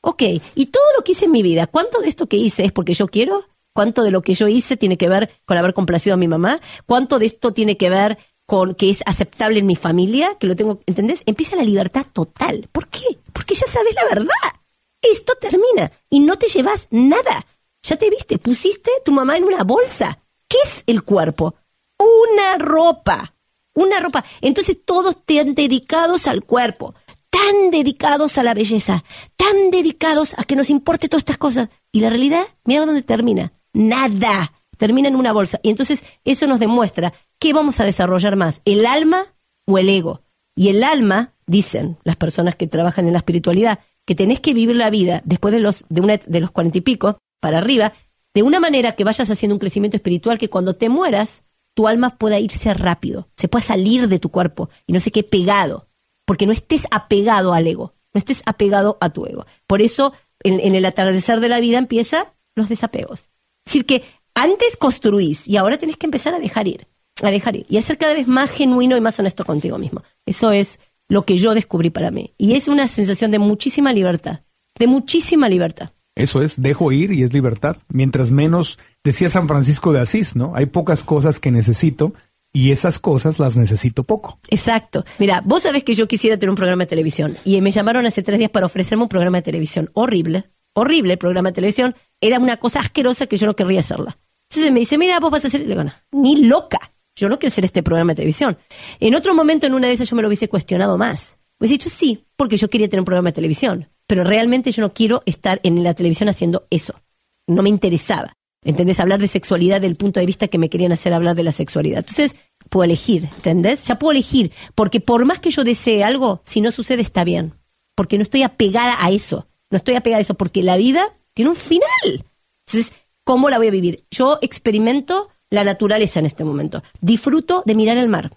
Ok, y todo lo que hice en mi vida, ¿cuánto de esto que hice es porque yo quiero? ¿Cuánto de lo que yo hice tiene que ver con haber complacido a mi mamá? ¿Cuánto de esto tiene que ver con que es aceptable en mi familia? Que lo tengo, ¿entendés? Empieza la libertad total. ¿Por qué? Porque ya sabes la verdad. Esto termina y no te llevas nada. Ya te viste, pusiste tu mamá en una bolsa. ¿Qué es el cuerpo? Una ropa. Una ropa. Entonces todos están dedicados al cuerpo, tan dedicados a la belleza, tan dedicados a que nos importe todas estas cosas. Y la realidad, mira dónde termina. Nada. Termina en una bolsa. Y entonces eso nos demuestra qué vamos a desarrollar más, el alma o el ego. Y el alma, dicen las personas que trabajan en la espiritualidad, que tenés que vivir la vida después de los, de, una, de los cuarenta y pico para arriba, de una manera que vayas haciendo un crecimiento espiritual que cuando te mueras, tu alma pueda irse rápido, se pueda salir de tu cuerpo y no se quede pegado, porque no estés apegado al ego, no estés apegado a tu ego. Por eso, en, el atardecer de la vida empieza los desapegos. Es decir, que antes construís y ahora tenés que empezar a dejar ir, a dejar ir y a ser cada vez más genuino y más honesto contigo mismo. Eso es lo que yo descubrí para mí. Y es una sensación de muchísima libertad, de muchísima libertad. Eso es, dejo ir y es libertad. Mientras menos, decía San Francisco de Asís, ¿no? Hay pocas cosas que necesito y esas cosas las necesito poco. Exacto. Mira, vos sabés que yo quisiera tener un programa de televisión y me llamaron hace tres días para ofrecerme un programa de televisión horrible, horrible el programa de televisión. Era una cosa asquerosa que yo no querría hacerla. Entonces me dice, mira, vos vas a hacer, le digo, no, ni loca. Yo no quiero hacer este programa de televisión. En otro momento, en una de esas, yo me lo hubiese cuestionado más. Hubiese dicho sí, porque yo quería tener un programa de televisión pero realmente yo no quiero estar en la televisión haciendo eso. No me interesaba. ¿Entendés? Hablar de sexualidad del punto de vista que me querían hacer hablar de la sexualidad. Entonces, puedo elegir, ¿entendés? Ya puedo elegir, porque por más que yo desee algo, si no sucede está bien, porque no estoy apegada a eso, no estoy apegada a eso, porque la vida tiene un final. Entonces, ¿cómo la voy a vivir? Yo experimento la naturaleza en este momento, disfruto de mirar el mar,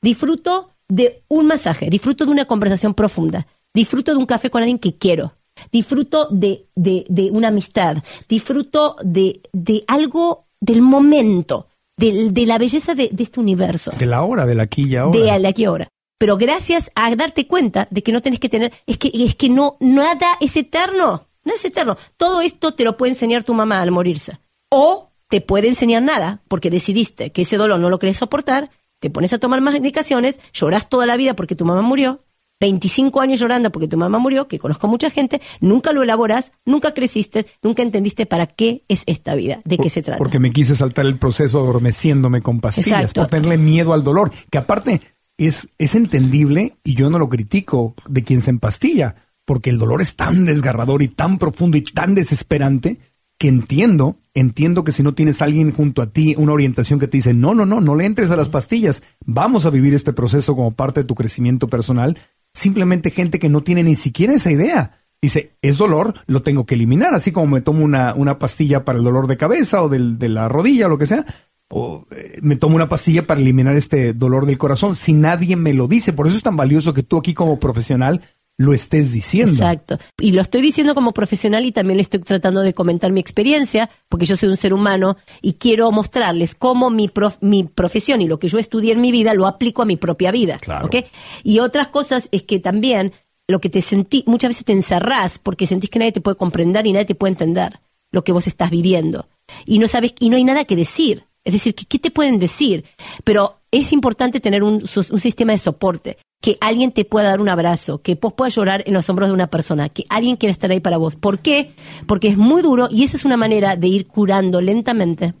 disfruto de un masaje, disfruto de una conversación profunda, disfruto de un café con alguien que quiero, disfruto de, de, una amistad, disfruto de, de algo del momento, de, de la belleza de, este universo. De la hora, de la aquí y ahora. De la aquí y ahora. Pero gracias a darte cuenta de que no tenés que tener, es que, es que no, nada es eterno, no es eterno. Todo esto te lo puede enseñar tu mamá al morirse. O te puede enseñar nada, porque decidiste que ese dolor no lo querés soportar, te pones a tomar más indicaciones, lloras toda la vida porque tu mamá murió, 25 años llorando porque tu mamá murió, que conozco mucha gente, nunca lo elaboras, nunca creciste, nunca entendiste para qué es esta vida, de qué se trata. Porque me quise saltar el proceso adormeciéndome con pastillas, por tenerle miedo al dolor, que aparte es, es entendible y yo no lo critico de quien se empastilla, porque el dolor es tan desgarrador y tan profundo y tan desesperante que entiendo, entiendo que si no tienes alguien junto a ti, una orientación que te dice, no, no, no, no le entres a las pastillas, vamos a vivir este proceso como parte de tu crecimiento personal, simplemente gente que no tiene ni siquiera esa idea. Dice, es dolor, lo tengo que eliminar, así como me tomo una, una pastilla para el dolor de cabeza o del, de la rodilla o lo que sea, o eh, me tomo una pastilla para eliminar este dolor del corazón, si nadie me lo dice. Por eso es tan valioso que tú aquí como profesional lo estés diciendo. Exacto. Y lo estoy diciendo como profesional y también le estoy tratando de comentar mi experiencia, porque yo soy un ser humano y quiero mostrarles cómo mi, mi profesión y lo que yo estudié en mi vida lo aplico a mi propia vida. Claro. Y otras cosas es que también lo que te sentí, muchas veces te encerrás porque sentís que nadie te puede comprender y nadie te puede entender lo que vos estás viviendo. Y no sabes, y no hay nada que decir. Es decir, ¿qué, te pueden decir? Pero es importante tener un, un, sistema de soporte, que alguien te pueda dar un abrazo, que vos puedas llorar en los hombros de una persona, que alguien quiera estar ahí para vos. ¿Por qué? Porque es muy duro y esa es una manera de ir curando lentamente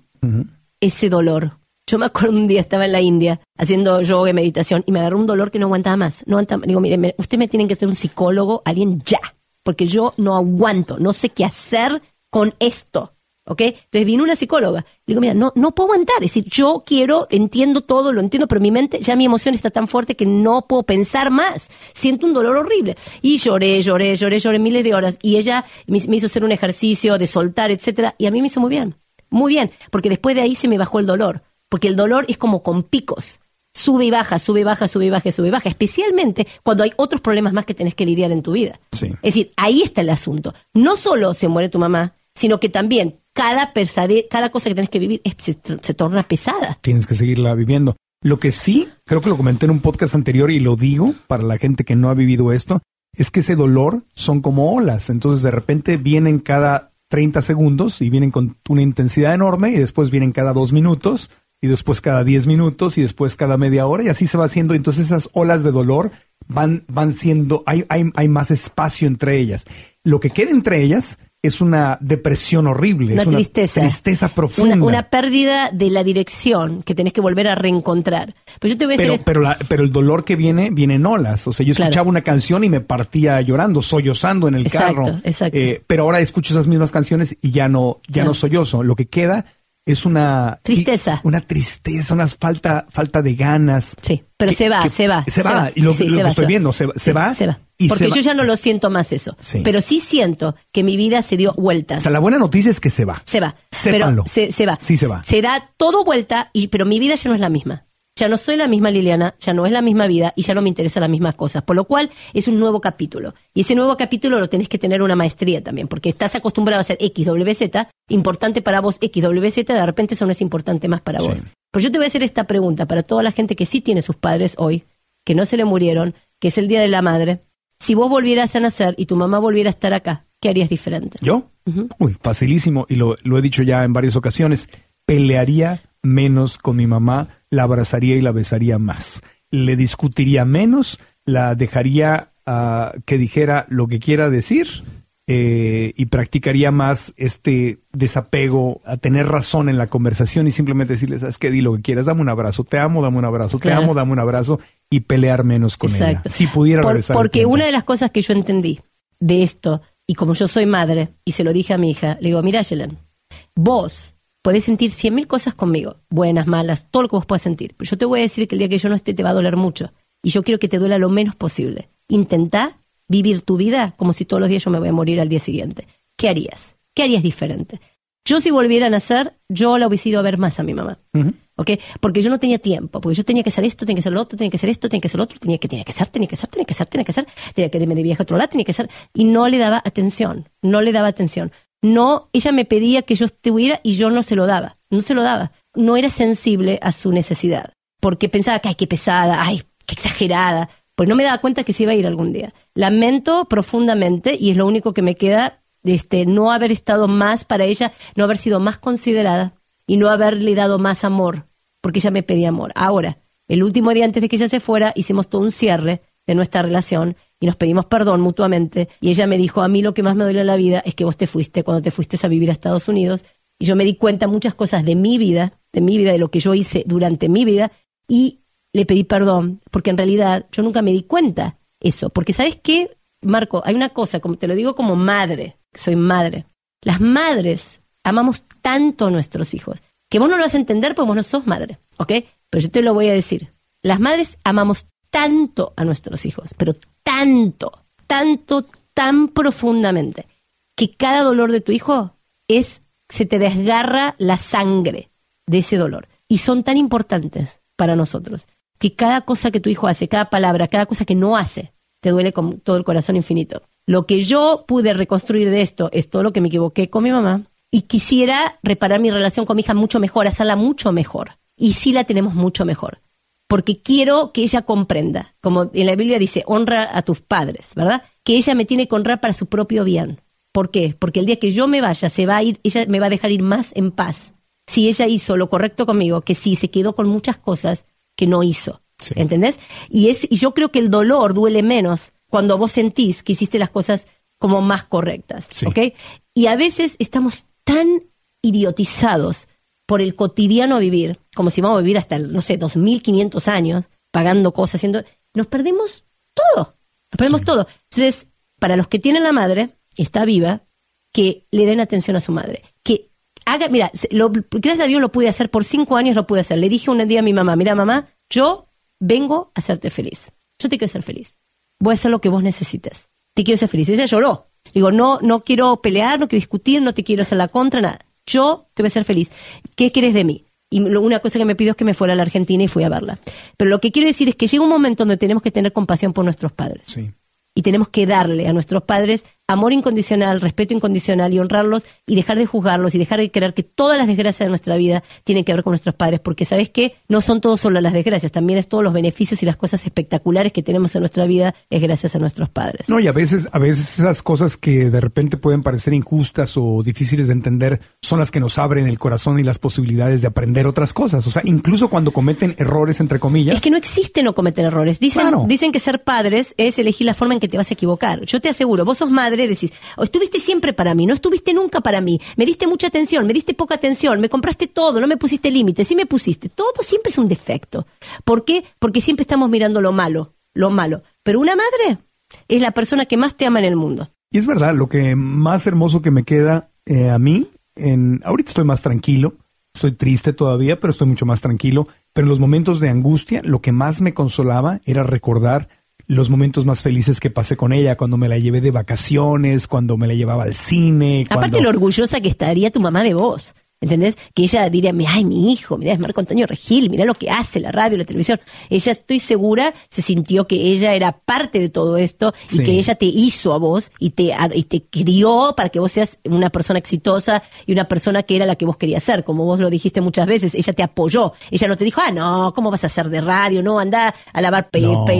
ese dolor. Yo me acuerdo un día estaba en la India haciendo yoga y meditación y me agarró un dolor que no aguantaba más. No aguantaba. Digo, mire, usted me tiene que tener un psicólogo, alguien ya, porque yo no aguanto, no sé qué hacer con esto. ¿Ok? Entonces vino una psicóloga. Le digo, mira, no, no puedo aguantar. Es decir, yo quiero, entiendo todo, lo entiendo, pero mi mente, ya mi emoción está tan fuerte que no puedo pensar más. Siento un dolor horrible. Y lloré, lloré, lloré, lloré miles de horas. Y ella me, hizo hacer un ejercicio de soltar, etcétera. Y a mí me hizo muy bien. Muy bien. Porque después de ahí se me bajó el dolor. Porque el dolor es como con picos. Sube y baja, sube y baja, sube y baja, sube y baja. Especialmente cuando hay otros problemas más que tenés que lidiar en tu vida. Sí. Es decir, ahí está el asunto. No solo se muere tu mamá, sino que también cada, cada cosa que tienes que vivir se, torna pesada. Tienes que seguirla viviendo. Lo que sí, creo que lo comenté en un podcast anterior y lo digo para la gente que no ha vivido esto, es que ese dolor son como olas. Entonces de repente vienen cada 30 segundos y vienen con una intensidad enorme y después vienen cada dos minutos y después cada 10 minutos y después cada media hora y así se va haciendo. Entonces esas olas de dolor van, van siendo, hay, hay, hay más espacio entre ellas. Lo que queda entre ellas es una depresión horrible, Una es una tristeza. tristeza profunda. Una, una pérdida de la dirección que tenés que volver a reencontrar. Pero yo te voy a pero, decir. pero, la- pero el dolor que viene, viene en olas. O sea, yo Claro. escuchaba una canción y me partía llorando, sollozando en el Exacto, carro. exacto. Eh, pero ahora escucho esas mismas canciones y ya no, ya Claro. no sollozo. Lo que queda es una Tristeza. Una tristeza, una falta, falta de ganas. Sí, pero Que- se va, que- se va. Se va. Y lo, Sí, lo que va, estoy viendo, se, va- se va. Se va. y Porque yo ya no lo siento más eso. Sí. Pero sí siento que mi vida se dio O vueltas. sea, la buena noticia es que se va. Se va. Sépanlo. Pero se, se va. Sí se va. Se da todo vuelta, y, pero mi vida ya no es la misma. Ya no soy la misma Liliana, ya no es la misma vida y ya no me interesan las mismas cosas. Por lo cual es un nuevo capítulo. Y ese nuevo capítulo lo tenés que tener una maestría también, porque estás acostumbrado a hacer XWZ, importante para vos XWZ, de repente eso no es importante más para Sí. vos. Pero yo te voy a hacer esta pregunta para toda la gente que sí tiene sus padres hoy, que no se le murieron, que es el Día de la Madre. Si vos volvieras a nacer y tu mamá volviera a estar acá, ¿qué harías diferente? ¿Yo? Uy, facilísimo. Y lo, lo he dicho ya en varias ocasiones. Pelearía menos con mi mamá, la abrazaría y la besaría más. Le discutiría menos, la dejaría ah, que dijera lo que quiera decir eh, y practicaría más este desapego a tener razón en la conversación y simplemente decirle, sabes qué, di lo que quieras, dame un abrazo, te amo, dame un abrazo, te amo, dame un abrazo y pelear menos con ella. Si pudiera Por- regresar. porque una de las cosas que yo entendí de esto, y como yo soy madre, y se lo dije a mi hija, le digo, mira, Yelen, vos podés sentir cien mil cosas conmigo, buenas, malas, todo lo que vos puedas sentir. Pero yo te voy a decir que el día que yo no esté te va a doler mucho. Y yo quiero que te duela lo menos posible. Intentá vivir tu vida como si todos los días yo me voy a morir al día siguiente. ¿Qué harías? ¿Qué harías diferente? Yo si volviera a nacer, yo la hubiese ido a ver más a mi mamá. Ujú. ¿ok? Porque yo no tenía tiempo, porque yo tenía que hacer esto, tenía que hacer lo otro, tenía que hacer esto, tenía que hacer lo otro, tenía que, tenía que hacer, tenía que hacer, tenía que hacer, tenía que hacer, tenía que irme de viaje a otro lado, tenía que hacer, y no le daba atención, no le daba atención. No, ella me pedía que yo estuviera y yo no se lo daba, no se lo daba. No era sensible a su necesidad, porque pensaba que, ay, qué pesada, ay, qué exagerada, pues no me daba cuenta que se iba a ir algún día. Lamento profundamente, y es lo único que me queda, este, no haber estado más para ella, no haber sido más considerada y no haberle dado más amor, porque ella me pedía amor. Ahora, el último día antes de que ella se fuera, hicimos todo un cierre de nuestra relación y nos pedimos perdón mutuamente. Y ella me dijo, a mí lo que más me duele en la vida es que vos te fuiste cuando te fuiste a vivir a Estados Unidos. Y yo me di cuenta muchas cosas de mi vida, de mi vida, de lo que yo hice durante mi vida, y le pedí perdón, porque en realidad yo nunca me di cuenta eso. Porque ¿sabes qué, Marco? Hay una cosa, como te lo digo como madre, soy madre. Las madres amamos tanto a nuestros hijos, que vos no lo vas a entender porque vos no sos madre, ¿ok? Pero yo te lo voy a decir. Las madres amamos tanto a nuestros hijos, pero tanto, tanto, tan profundamente, que cada dolor de tu hijo es, se te desgarra la sangre de ese dolor. Y son tan importantes para nosotros, que cada cosa que tu hijo hace, cada palabra, cada cosa que no hace, te duele con todo el corazón infinito. Lo que yo pude reconstruir de esto es todo lo que me equivoqué con mi mamá y quisiera reparar mi relación con mi hija mucho mejor, hacerla mucho mejor. Y sí la tenemos mucho mejor. Porque quiero que ella comprenda, como en la Biblia dice, honra a tus padres, ¿verdad? Que ella me tiene que honrar para su propio bien. ¿Por qué? Porque el día que yo me vaya, se va a ir, ella me va a dejar ir más en paz. Si ella hizo lo correcto conmigo, que sí, se quedó con muchas cosas que no hizo. Sí. ¿Entendés? Y, es, y yo creo que el dolor duele menos cuando vos sentís que hiciste las cosas como más correctas. Sí. ¿Ok? Y a veces estamos tan idiotizados por el cotidiano vivir, como si vamos a vivir hasta, no sé, 2500 años, pagando cosas, haciendo. Nos perdemos todo. Nos perdemos Sí. todo. Entonces, para los que tienen la madre, está viva, que le den atención a su madre. Que haga, mira, lo- gracias a Dios lo pude hacer, por cinco años lo pude hacer. Le dije un día a mi mamá, mira mamá, yo vengo a hacerte feliz. Yo te quiero hacer feliz. Voy a hacer lo que vos necesites. Te quiero hacer feliz. Ella lloró. Digo, no, no quiero pelear, no quiero discutir, no te quiero hacer la contra, nada. Yo te voy a hacer feliz. ¿Qué quieres de mí? Y lo- una cosa que me pidió es que me fuera a la Argentina y fui a verla. Pero lo que quiero decir es que llega un momento donde tenemos que tener compasión por nuestros padres Sí. y tenemos que darle a nuestros padres amor incondicional, respeto incondicional y honrarlos y dejar de juzgarlos y dejar de creer que todas las desgracias de nuestra vida tienen que ver con nuestros padres, porque sabes que no son todos solo las desgracias, también es todos los beneficios y las cosas espectaculares que tenemos en nuestra vida es gracias a nuestros padres. No, y a veces, a veces esas cosas que de repente pueden parecer injustas o difíciles de entender son las que nos abren el corazón y las posibilidades de aprender otras cosas. O sea, incluso cuando cometen errores, entre comillas. Es que no existe no cometer errores. Dicen, dicen que ser padres es elegir la forma en que te vas a equivocar. Yo te aseguro, vos sos madre, decís, oh, estuviste siempre para mí, no estuviste nunca para mí, me diste mucha atención, me diste poca atención, me compraste todo, no me pusiste límites, sí me pusiste. Todo siempre es un defecto. ¿Por qué? Porque siempre estamos mirando lo malo, lo malo. Pero una madre es la persona que más te ama en el mundo. Y es verdad, lo que más hermoso que me queda eh, a mí, en, ahorita estoy más tranquilo, estoy triste todavía, pero estoy mucho más tranquilo. Pero en los momentos de angustia, lo que más me consolaba era recordar los momentos más felices que pasé con ella, cuando me la llevé de vacaciones, cuando me la llevaba al cine. Aparte lo orgullosa que estaría tu mamá de vos. ¿Entendés? Que ella diría, ay, mi hijo, mira, es Marco Antonio Regil, mira lo que hace la radio, la televisión. Ella, estoy segura, se sintió que ella era parte de todo esto y que ella te hizo a vos y te, y te crió para que vos seas una persona exitosa y una persona que era la que vos querías ser. Como vos lo dijiste muchas veces, ella te apoyó. Ella no te dijo, ah, no, ¿cómo vas a hacer de radio? No, anda a lavar,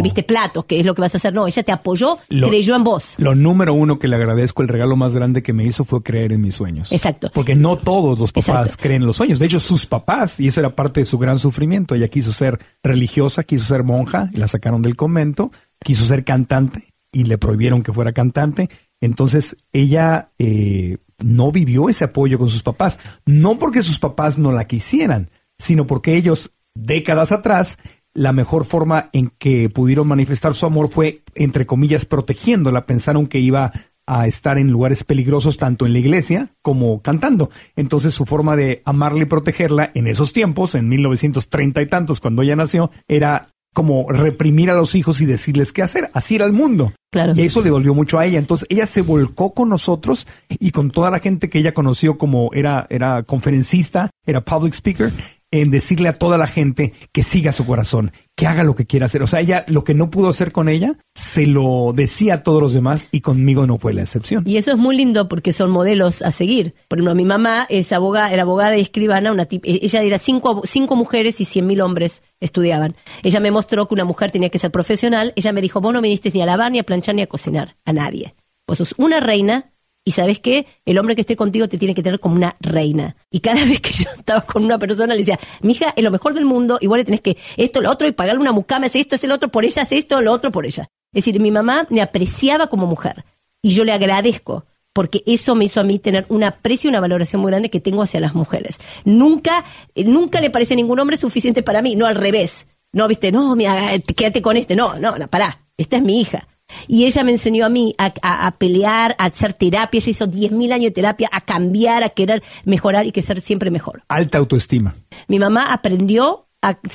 viste, platos, que es lo que vas a hacer. No, ella te apoyó, creyó en vos. Lo número uno que le agradezco, el regalo más grande que me hizo fue creer en mis sueños. Exacto. Porque no todos los papás creen los sueños. De hecho, sus papás, y eso era parte de su gran sufrimiento, ella quiso ser religiosa, quiso ser monja, y la sacaron del convento, quiso ser cantante y le prohibieron que fuera cantante. Entonces ella eh, no vivió ese apoyo con sus papás, no porque sus papás no la quisieran, sino porque ellos, décadas atrás, la mejor forma en que pudieron manifestar su amor fue, entre comillas, protegiéndola. Pensaron que iba a estar en lugares peligrosos tanto en la iglesia como cantando. Entonces su forma de amarla y protegerla en esos tiempos, en 1930 y tantos, cuando ella nació, era como reprimir a los hijos y decirles qué hacer. Así era el mundo. Claro. Y eso le dolió mucho a ella. Entonces ella se volcó con nosotros y con toda la gente que ella conoció como era, era conferencista, era public speaker en decirle a toda la gente que siga su corazón, que haga lo que quiera hacer. O sea, ella lo que no pudo hacer con ella, se lo decía a todos los demás y conmigo no fue la excepción. Y eso es muy lindo porque son modelos a seguir. Por ejemplo, mi mamá es abogada, era abogada y escribana, una e, ella era cinco, cinco mujeres y cien mil hombres estudiaban. Ella me mostró que una mujer tenía que ser profesional. Ella me dijo, vos no viniste ni a lavar, ni a planchar, ni a cocinar, a nadie. Vos sos una reina y sabes qué, el hombre que esté contigo te tiene que tener como una reina. Y cada vez que yo estaba con una persona le decía, mi hija es lo mejor del mundo, igual le tenés que esto, lo otro, y pagarle una mucama, es esto, es el otro por ella, es esto, lo otro por ella. Es decir, mi mamá me apreciaba como mujer. Y yo le agradezco, porque eso me hizo a mí tener un aprecio y una valoración muy grande que tengo hacia las mujeres. Nunca, eh, nunca le parece a ningún hombre suficiente para mí, no al revés. No, viste, no, mira, quédate con este, no, no, no, pará, esta es mi hija. Y ella me enseñó a mí a, pelear, a hacer terapia. Ella hizo 10.000 años de terapia, a cambiar, a querer mejorar y que ser siempre mejor. Alta autoestima. Mi mamá aprendió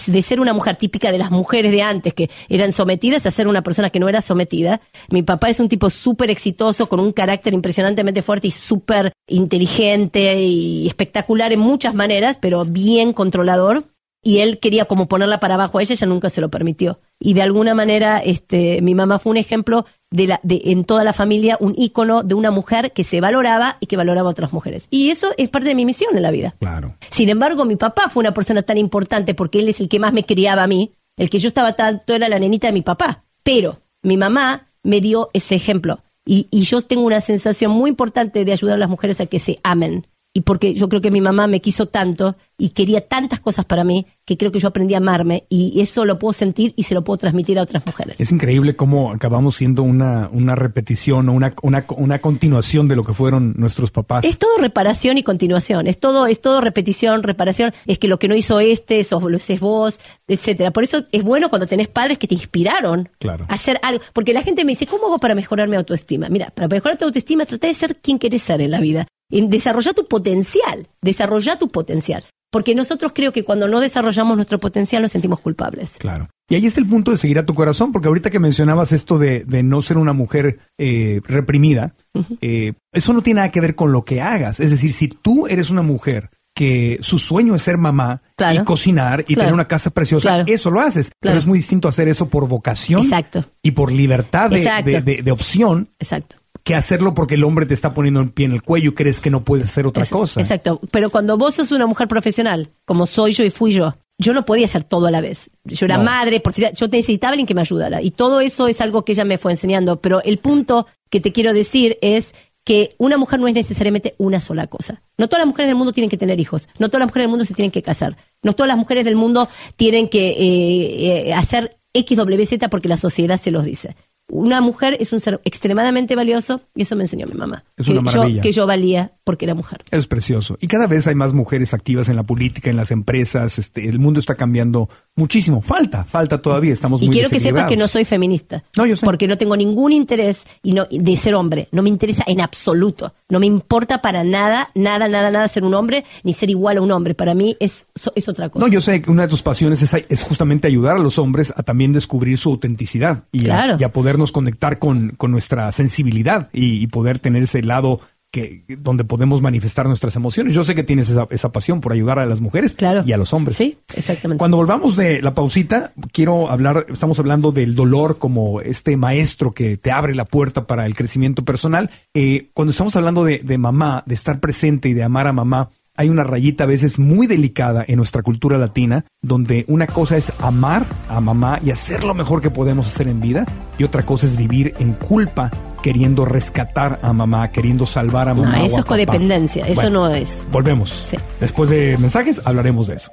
de ser una mujer típica de las mujeres de antes que eran sometidas a ser una persona que no era sometida. Mi papá es un tipo súper exitoso, con un carácter impresionantemente fuerte y súper inteligente y espectacular en muchas maneras, pero bien controlador y él quería como ponerla para abajo a ella, ella nunca se lo permitió. Y de alguna manera, este, mi mamá fue un ejemplo de, la, de en toda la familia, un ícono de una mujer que se valoraba y que valoraba a otras mujeres. Y eso es parte de mi misión en la vida. Claro. Sin embargo, mi papá fue una persona tan importante porque él es el que más me criaba a mí. El que yo estaba tanto era la nenita de mi papá. Pero mi mamá me dio ese ejemplo. Y, y yo tengo una sensación muy importante de ayudar a las mujeres a que se amen y porque yo creo que mi mamá me quiso tanto y quería tantas cosas para mí que creo que yo aprendí a amarme y eso lo puedo sentir y se lo puedo transmitir a otras mujeres. Es increíble cómo acabamos siendo una, una repetición o una, una, una continuación de lo que fueron nuestros papás. Es todo reparación y continuación, es todo, es todo repetición, reparación, es que lo que no hizo este, sos, lo haces vos, etcétera. Por eso es bueno cuando tenés padres que te inspiraron a hacer algo, porque la gente me dice, ¿cómo hago para mejorar mi autoestima? Mira, para mejorar tu autoestima, trata de ser quien querés ser en la vida en desarrollar tu potencial, desarrollar tu potencial. Porque nosotros creo que cuando no desarrollamos nuestro potencial nos sentimos culpables. Claro. Y ahí está el punto de seguir a tu corazón, porque ahorita que mencionabas esto de, no ser una mujer eh, reprimida, eh, eso no tiene nada que ver con lo que hagas. Es decir, si tú eres una mujer que su sueño es ser mamá y cocinar y tener una casa preciosa, eso lo haces. Pero es muy distinto hacer eso por vocación Exacto. y por libertad de, de opción Exacto que hacerlo porque el hombre te está poniendo el pie en el cuello y crees que no puedes hacer otra Es- cosa. Exacto. Pero cuando vos sos una mujer profesional, como soy yo y fui yo, yo no podía hacer todo a la vez. Yo era No. madre, yo necesitaba alguien que me ayudara. Y todo eso es algo que ella me fue enseñando. Pero el punto que te quiero decir es que una mujer no es necesariamente una sola cosa. No todas las mujeres del mundo tienen que tener hijos. No todas las mujeres del mundo se tienen que casar. No todas las mujeres del mundo tienen que eh, eh, hacer XWZ porque la sociedad se los dice. Una mujer es un ser extremadamente valioso y eso me enseñó mi mamá. Es que una maravilla. Yo, que yo valía porque era mujer. Es precioso. Y cada vez hay más mujeres activas en la política, en las empresas. Este, el mundo está cambiando muchísimo. Falta, falta todavía. Estamos Y muy quiero que sepas que no soy feminista. No, yo sé. Porque no tengo ningún interés y no, de ser hombre. No me interesa en absoluto. No me importa para nada, nada, nada, nada ser un hombre ni ser igual a un hombre. Para mí es, es otra cosa. No, yo sé que una de tus pasiones es, es justamente ayudar a los hombres a también descubrir su autenticidad y, Claro. a, y a podernos conectar con, con nuestra sensibilidad y, y poder tener ese lado que donde podemos manifestar nuestras emociones. Yo sé que tienes esa, esa pasión por ayudar a las mujeres Claro. y a los hombres. Sí, exactamente. Cuando volvamos de la pausita, quiero hablar, estamos hablando del dolor como este maestro que te abre la puerta para el crecimiento personal. Eh, cuando estamos hablando de, de mamá, de estar presente y de amar a mamá, hay una rayita a veces muy delicada en nuestra cultura latina, donde una cosa es amar a mamá y hacer lo mejor que podemos hacer en vida, y otra cosa es vivir en culpa, queriendo rescatar a mamá, queriendo salvar a mamá. eso a es papá. codependencia. Eso Bueno, no es. Volvemos. Sí. Después de mensajes hablaremos de eso.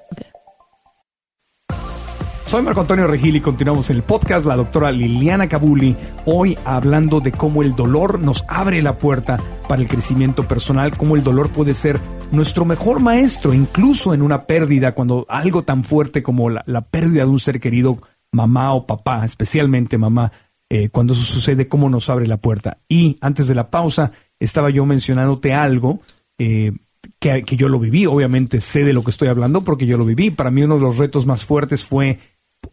Soy Marco Antonio Regil y continuamos en el podcast la doctora Liliana Cabuli, hoy hablando de cómo el dolor nos abre la puerta para el crecimiento personal, cómo el dolor puede ser nuestro mejor maestro, incluso en una pérdida, cuando algo tan fuerte como la, la pérdida de un ser querido, mamá o papá, especialmente mamá, eh, cuando eso sucede, cómo nos abre la puerta. Y antes de la pausa, estaba yo mencionándote algo. eh, que, que yo lo viví, obviamente sé de lo que estoy hablando porque yo lo viví. Para mí uno de los retos más fuertes fue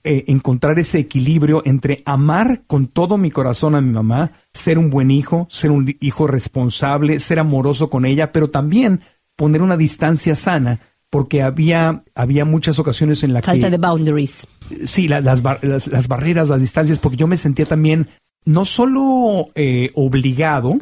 eh, encontrar ese equilibrio entre amar con todo mi corazón a mi mamá, ser un buen hijo, ser un hijo responsable, ser amoroso con ella, pero también poner una distancia sana porque había, había muchas ocasiones en las Falta que de boundaries. sí, la- las, bar- las, las barreras, las distancias, porque yo me sentía también no solo eh, obligado,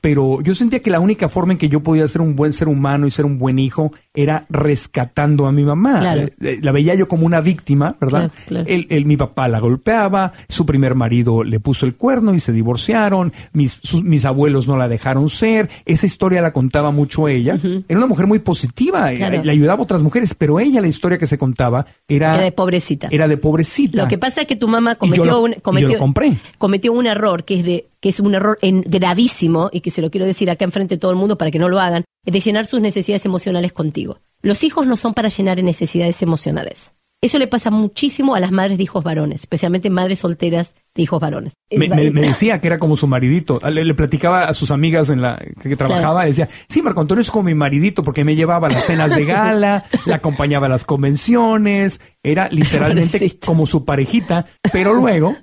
pero yo sentía que la única forma en que yo podía ser un buen ser humano y ser un buen hijo era rescatando a mi mamá. Claro. Eh, eh, la veía yo como una víctima, ¿verdad? Claro, claro. Él- él- mi papá la golpeaba, su primer marido le puso el cuerno y se divorciaron, mis, sus- mis abuelos no la dejaron ser, esa historia la contaba mucho ella. Era una mujer muy positiva, le ayudaba a otras mujeres, pero ella la historia que se contaba era, Era de pobrecita. era de pobrecita. Lo que pasa es que tu mamá cometió lo- un cometió, lo compré. cometió un error que es de que es un error en- gravísimo y que se lo quiero decir acá enfrente de todo el mundo para que no lo hagan, es de llenar sus necesidades emocionales contigo. Los hijos no son para llenar necesidades emocionales. Eso le pasa muchísimo a las madres de hijos varones, especialmente madres solteras de hijos varones. Me, me- me decía que era como su maridito. Le, le platicaba a sus amigas en la que, que trabajaba. Claro. Decía, sí, Marco Antonio es como mi maridito porque me llevaba a las cenas de gala, la acompañaba a las convenciones. Era literalmente Pobrecito. como su parejita. Pero luego,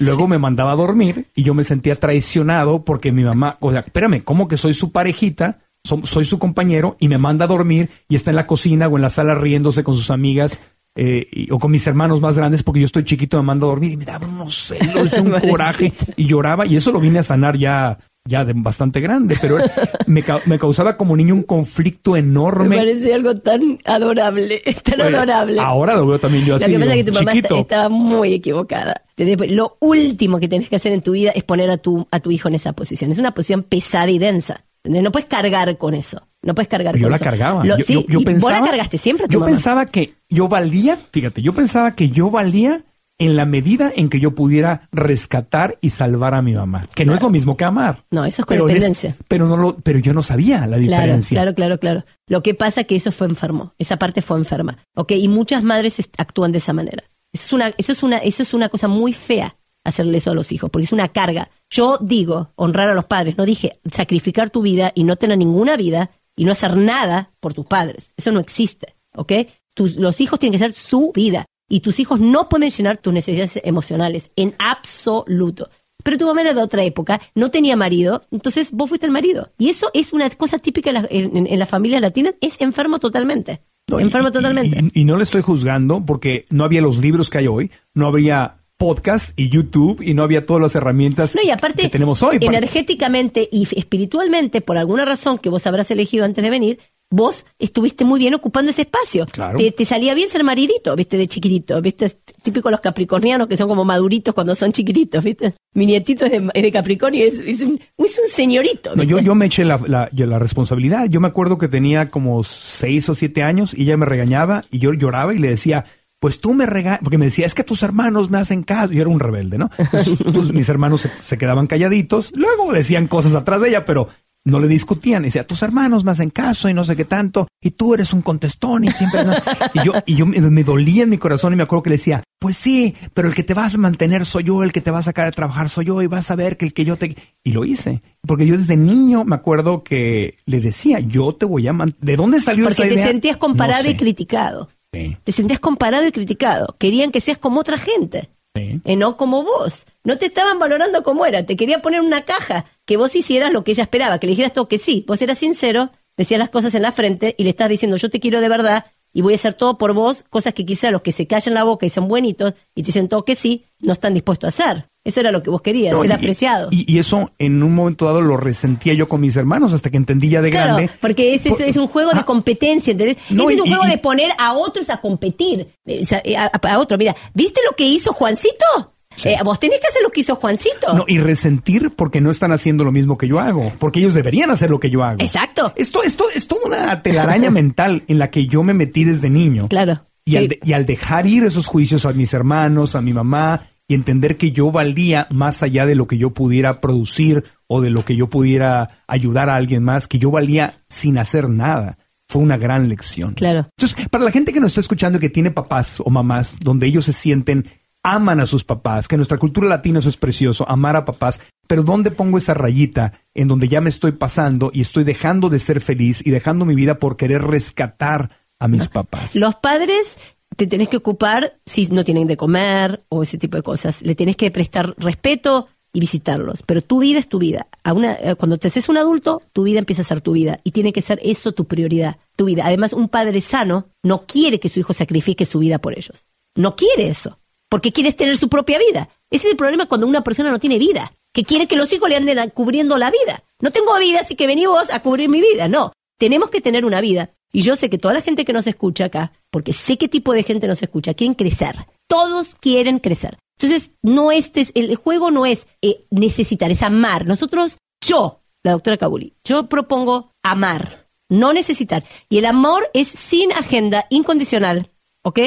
luego me mandaba a dormir y yo me sentía traicionado porque mi mamá, o sea, espérame, ¿cómo que soy su parejita? So- soy su compañero y me manda a dormir y está en la cocina o en la sala riéndose con sus amigas eh, y- o con mis hermanos más grandes porque yo estoy chiquito me manda a dormir y me daba unos celos, un coraje y lloraba y eso lo vine a sanar ya ya de bastante grande, pero me, ca- me causaba como niño un conflicto Me enorme. parece algo tan adorable, tan adorable. Ahora lo veo también yo Lo así. que pasa es que tu mamá está- estaba muy equivocada. Lo último que tenés que hacer en tu vida es poner a tu, a tu hijo en esa posición. Es una posición pesada y densa. ¿entendés? No puedes cargar con eso. No puedes cargar yo con la eso. cargaba. Lo- yo, sí, yo- yo y pensaba, vos la cargaste siempre a tu Yo mamá. pensaba que yo valía, fíjate, yo pensaba que yo valía en la medida en que yo pudiera rescatar y salvar a mi mamá, que no es lo mismo que amar. No, eso es Pero en codependencia. pero no lo, pero yo no sabía la diferencia. claro, claro, claro. Lo que pasa es que eso fue enfermo. Esa parte fue enferma. ¿Ok? Y muchas madres actúan de esa manera. Eso es una, eso es una, eso es una cosa muy fea hacerle eso a los hijos, porque es una carga. Yo digo honrar a los padres, no dije sacrificar tu vida y no tener ninguna vida y no hacer nada por tus padres. Eso no existe, ¿ok? Tus, los hijos tienen que ser su vida y tus hijos no pueden llenar tus necesidades emocionales en absoluto. Pero tu mamá era de otra época, no tenía marido, entonces vos fuiste el marido. Y eso es una cosa típica en la, en, en la familia latina, es enfermo totalmente. No, enfermo y- totalmente. Y, y no le estoy juzgando porque no había los libros que hay hoy, no habría podcast y YouTube y no había todas las herramientas No, y aparte, que tenemos hoy. energéticamente y espiritualmente, por alguna razón que vos habrás elegido antes de venir, vos estuviste muy bien ocupando ese espacio. Claro. Te, te salía bien ser maridito, viste, de chiquitito, viste, es típico los capricornianos que son como maduritos cuando son chiquititos, viste. Mi nietito es de, es de Capricornio y es, es un, es un señorito. No, ¿viste? yo, yo me eché la, la- responsabilidad. Yo me acuerdo que tenía como seis o siete años y ella me regañaba y yo lloraba y le decía, pues tú me regañas, porque me decía, es que tus hermanos me hacen caso. Yo era un rebelde, ¿no? Entonces mis hermanos se, se quedaban calladitos, luego decían cosas atrás de ella, pero no le discutían. Y decía, tus hermanos me hacen caso y no sé qué tanto, y tú eres un contestón y siempre... no". Y yo, y yo me, me dolía en mi corazón y me acuerdo que le decía, pues sí, pero el que te vas a mantener soy yo, el que te va a sacar a trabajar soy yo y vas a ver que el que yo te... Y lo hice. Porque yo desde niño me acuerdo que le decía, yo te voy a... man- ¿De dónde salió Porque esa te idea? sentías comparado No y criticado. Sí, Te sentías comparado y criticado. Querían que seas como otra gente. sí. eh, no como vos. No te estaban valorando como era. Te quería poner una caja que vos hicieras lo que ella esperaba, que le dijeras todo que sí. Vos eras sincero, decías las cosas en la frente y le estás diciendo yo te quiero de verdad y voy a hacer todo por vos, cosas que quizá los que se callan la boca y son buenitos y te dicen todo que sí, no están dispuestos a hacer. Eso era lo que vos querías, No, ser y- apreciado. Y, y eso en un momento dado lo resentía yo con mis hermanos hasta que entendí ya de Claro, grande. porque ese es, Por- es un juego de Ah, competencia, ¿entendés? No, ese es un juego de poner a otros a competir. eh, eh, A, a otro, mira, ¿viste lo que hizo Juancito? Eh, vos tenés que hacer lo que hizo Juancito. No, y resentir porque no están haciendo lo mismo que yo hago, porque ellos deberían hacer lo que yo hago. Exacto. Esto, esto es toda una telaraña mental en la que yo me metí desde niño. Claro. Y al, de- y al dejar ir esos juicios a mis hermanos, a mi mamá, y entender que yo valía más allá de lo que yo pudiera producir o de lo que yo pudiera ayudar a alguien más, que yo valía sin hacer nada. Fue una gran lección. Claro. Entonces, para la gente que nos está escuchando y que tiene papás o mamás donde ellos se sienten, aman a sus papás, que en nuestra cultura latina eso es precioso, amar a papás, pero ¿dónde pongo esa rayita en donde ya me estoy pasando y estoy dejando de ser feliz y dejando mi vida por querer rescatar a mis papás? Los padres te tenés que ocupar si no tienen de comer o ese tipo de cosas. Le tenés que prestar respeto y visitarlos. Pero tu vida es tu vida. A una, eh, cuando te haces un adulto, tu vida empieza a ser tu vida. Y tiene que ser eso tu prioridad, tu vida. Además, un padre sano no quiere que su hijo sacrifique su vida por ellos. No quiere eso. Porque quiere tener su propia vida. Ese es el problema cuando una persona no tiene vida. Que quiere que los hijos le anden cubriendo la vida. No tengo vida, así que vení vos a cubrir mi vida. No. Tenemos que tener una vida. Y yo sé que toda la gente que nos escucha acá, porque sé qué tipo de gente nos escucha, quieren crecer. Todos quieren crecer. Entonces, no este es, el juego no es eh, necesitar, es amar. Nosotros, yo, la doctora Kabuli, yo propongo amar, no necesitar. Y el amor es sin agenda, incondicional, ¿ok?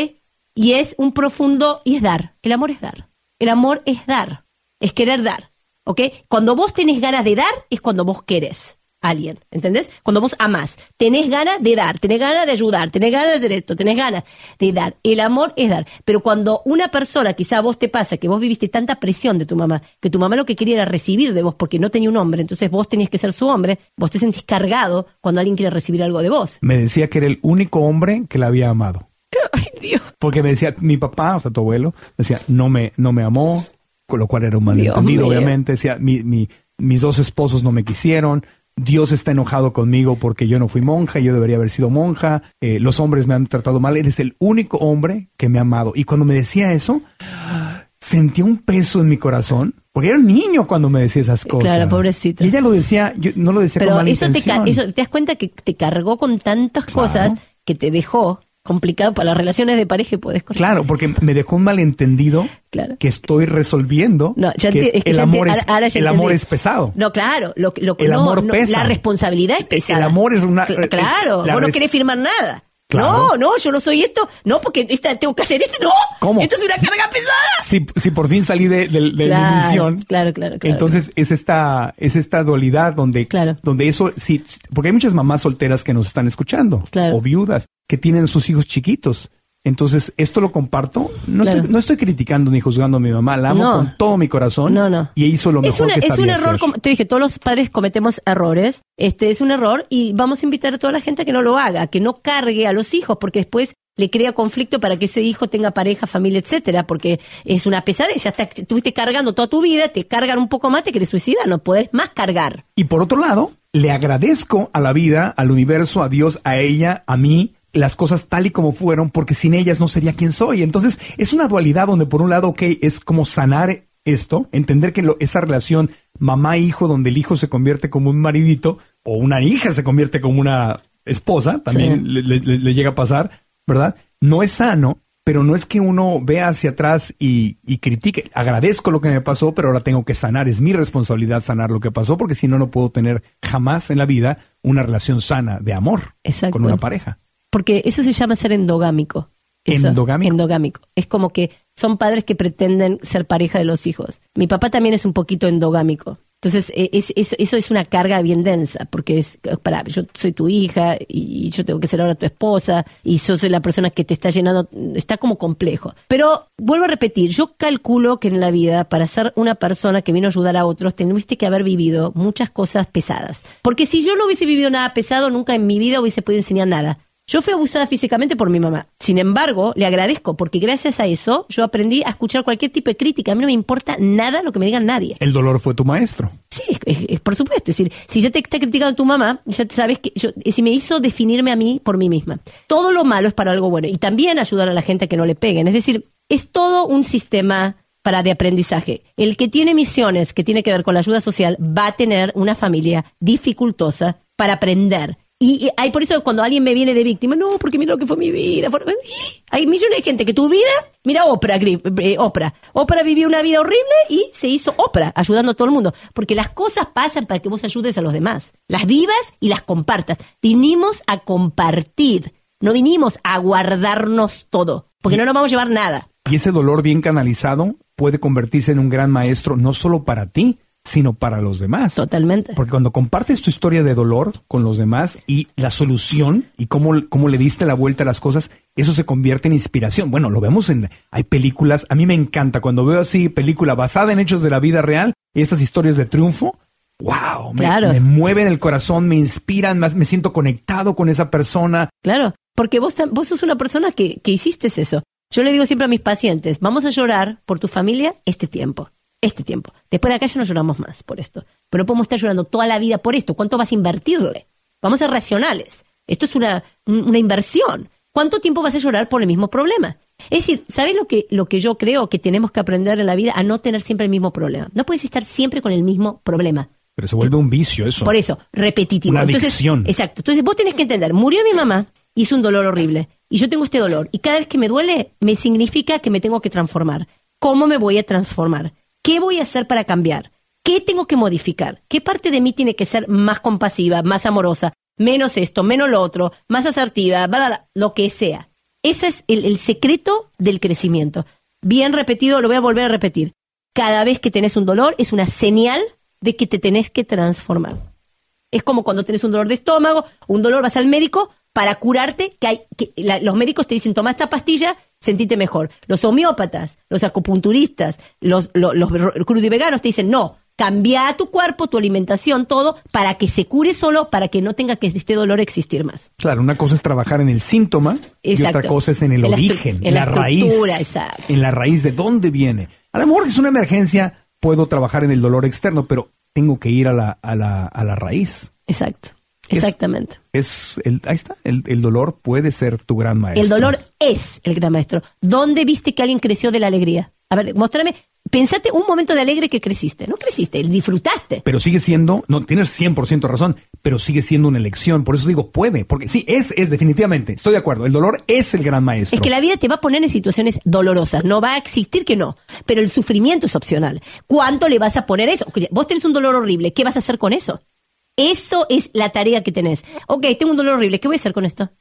Y es un profundo, y es dar. El amor es dar. El amor es dar. Es querer dar, ¿ok? Cuando vos tenés ganas de dar, es cuando vos querés a alguien, ¿entendés? Cuando vos amás, tenés ganas de dar, tenés ganas de ayudar, tenés ganas de hacer esto, tenés ganas de dar. El amor es dar. Pero cuando una persona, quizá a vos te pasa, que vos viviste tanta presión de tu mamá, que tu mamá lo que quería era recibir de vos porque no tenía un hombre, entonces vos tenías que ser su hombre, vos te sentís cargado cuando alguien quiere recibir algo de vos. Me decía que era el único hombre que la había amado. Ay, Dios. Porque me decía, mi papá, o sea, tu abuelo, decía, no me, no me amó, con lo cual era un malentendido, obviamente. Decía, mi, mi- mis dos esposos no me quisieron. Dios está enojado conmigo porque yo no fui monja, yo debería haber sido monja. eh, los hombres me han tratado mal. Eres el único hombre que me ha amado. Y cuando me decía eso, sentía un peso en mi corazón. Porque era un niño cuando me decía esas cosas. Claro, pobrecito. Y ella lo decía, yo no lo decía con Pero mala eso te, intención. eso te das cuenta que te cargó con tantas Claro. cosas que te dejó complicado para las relaciones de pareja correr. Claro, porque me dejó un malentendido Claro. que estoy resolviendo. No, ya que es- es que el ya amor, es, ahora- ya el amor es pesado. No, claro, lo, que- lo, El no, amor no, pesa. La responsabilidad es pesada. El amor es una- Claro, la vos no querés firmar nada. Claro. No, no, yo no soy esto. No, porque esta, tengo que hacer esto. No, ¿Cómo? esto es una carga pesada. Si, si por fin salí de, de- de Claro, claro, claro, claro. entonces es esta, es esta dualidad donde, Claro. donde eso, sí, porque hay muchas mamás solteras que nos están escuchando, o viudas, que tienen sus hijos chiquitos. Entonces, esto lo comparto. No, Claro. estoy, no estoy criticando ni juzgando a mi mamá, la amo No. con todo mi corazón. No, no. Y hizo lo es mejor una- que es un sabía error, hacer. como te dije, todos los padres cometemos errores. Este es un error y vamos a invitar a toda la gente a que no lo haga, que no cargue a los hijos, porque después le crea conflicto para que ese hijo tenga pareja, familia, etcétera, porque es una pesadilla. Ya está, estuviste cargando toda tu vida, te cargan un poco más, te quieres suicidar, no puedes más cargar. Y por otro lado, le agradezco a la vida, al universo, a Dios, a ella, a mí, las cosas tal y como fueron porque sin ellas no sería quien soy. Entonces es una dualidad donde por un lado, ok, es como sanar esto, entender que lo, esa relación mamá-hijo donde el hijo se convierte como un maridito o una hija se convierte como una esposa, también Sí. le, le- le llega a pasar, ¿verdad? No es sano, pero no es que uno vea hacia atrás y, y critique. Agradezco lo que me pasó, pero ahora tengo que sanar. Es mi responsabilidad sanar lo que pasó, porque si no, no puedo tener jamás en la vida una relación sana de amor Exacto. con una pareja. Porque eso se llama ser endogámico. Eso, ¿Endogámico? Endogámico. Es como que son padres que pretenden ser pareja de los hijos. Mi papá también es un poquito endogámico. Entonces, e- es- es- eso es una carga bien densa, porque es, para, yo soy tu hija y yo tengo que ser ahora tu esposa y yo soy la persona que te está llenando, está como complejo. Pero vuelvo a repetir, yo calculo que en la vida, para ser una persona que vino a ayudar a otros, tuviste que haber vivido muchas cosas pesadas. Porque si yo no hubiese vivido nada pesado, nunca en mi vida hubiese podido enseñar nada. Yo fui abusada físicamente por mi mamá. Sin embargo, le agradezco porque gracias a eso yo aprendí a escuchar cualquier tipo de crítica. A mí no me importa nada lo que me digan nadie. El dolor fue tu maestro. Sí, es- por supuesto. Es decir, si ya te está criticando tu mamá, ya sabes que yo, si me hizo definirme a mí por mí misma. Todo lo malo es para algo bueno. Y también ayudar a la gente a que no le peguen. Es decir, es todo un sistema para de aprendizaje. El que tiene misiones que tiene que ver con la ayuda social va a tener una familia dificultosa para aprender. Y, y hay por eso cuando alguien me viene de víctima, no, porque mira lo que fue mi vida. fue- Hay millones de gente que tu vida, mira Oprah, eh, Oprah. Oprah vivió una vida horrible y se hizo Oprah, ayudando a todo el mundo. Porque las cosas pasan para que vos ayudes a los demás. Las vivas y las compartas. Vinimos a compartir, no vinimos a guardarnos todo, porque no nos vamos a llevar nada. Y ese dolor bien canalizado puede convertirse en un gran maestro, no solo para ti, sino para los demás. Totalmente. Porque cuando compartes tu historia de dolor con los demás y la solución y cómo, cómo le diste la vuelta a las cosas, eso se convierte en inspiración. Bueno, lo vemos en, hay películas, a mí me encanta cuando veo así película basada en hechos de la vida real y estas historias de triunfo, wow, me, Claro. me mueven el corazón, me inspiran, más me siento conectado con esa persona. Claro, porque vos, vos sos una persona que, que hiciste eso. Yo le digo siempre a mis pacientes, vamos a llorar por tu familia este tiempo, este tiempo. Después de acá ya no lloramos más por esto. Pero no podemos estar llorando toda la vida por esto. ¿Cuánto vas a invertirle? Vamos a ser racionales. Esto es una, un- una inversión. ¿Cuánto tiempo vas a llorar por el mismo problema? Es decir, ¿sabes lo que, lo que yo creo que tenemos que aprender en la vida? A no tener siempre el mismo problema. No puedes estar siempre con el mismo problema. Pero se vuelve un vicio eso. Por eso, repetitivo. Una Entonces, adicción. exacto. Entonces vos tenés que entender, murió mi mamá y es un dolor horrible. Y yo tengo este dolor. Y cada vez que me duele, me significa que me tengo que transformar. ¿Cómo me voy a transformar? ¿Qué voy a hacer para cambiar? ¿Qué tengo que modificar? ¿Qué parte de mí tiene que ser más compasiva, más amorosa, menos esto, menos lo otro, más asertiva, bla, bla, bla, lo que sea? Ese es el, secreto del crecimiento. Bien repetido, lo voy a volver a repetir. Cada vez que tenés un dolor es una señal de que te tenés que transformar. Es como cuando tenés un dolor de estómago, un dolor, vas al médico para curarte, que, hay, que la- los médicos te dicen, toma esta pastilla, sentite mejor. Los homeópatas, los acupunturistas, los, los, los crudiveganos te dicen, no, cambia tu cuerpo, tu alimentación, todo, para que se cure solo, para que no tenga que este dolor existir más. Claro, una cosa es trabajar en el síntoma y otra cosa es en el En la origen, en en la la, raíz, exacto. en la raíz de dónde viene. A lo mejor es una emergencia, puedo trabajar en el dolor externo, pero tengo que ir a la, a la, a la raíz. Exacto, exactamente. Es el, ahí está, el, el dolor puede ser tu gran maestro. El dolor es el gran maestro. ¿Dónde viste que alguien creció de la alegría? A ver, mostrame, pensate un momento de alegre que creciste. No creciste, disfrutaste. Pero sigue siendo, no, tienes 100% razón, pero sigue siendo una elección. Por eso digo, puede, porque sí, es, es definitivamente, estoy de acuerdo, el dolor es el gran maestro. Es que la vida te va a poner en situaciones dolorosas, no va a existir que no, pero el sufrimiento es opcional. ¿Cuánto le vas a poner eso? Vos tenés un dolor horrible, ¿qué vas a hacer con eso? Eso es la tarea que tenés. Ok, tengo un dolor horrible, ¿qué voy a hacer con esto?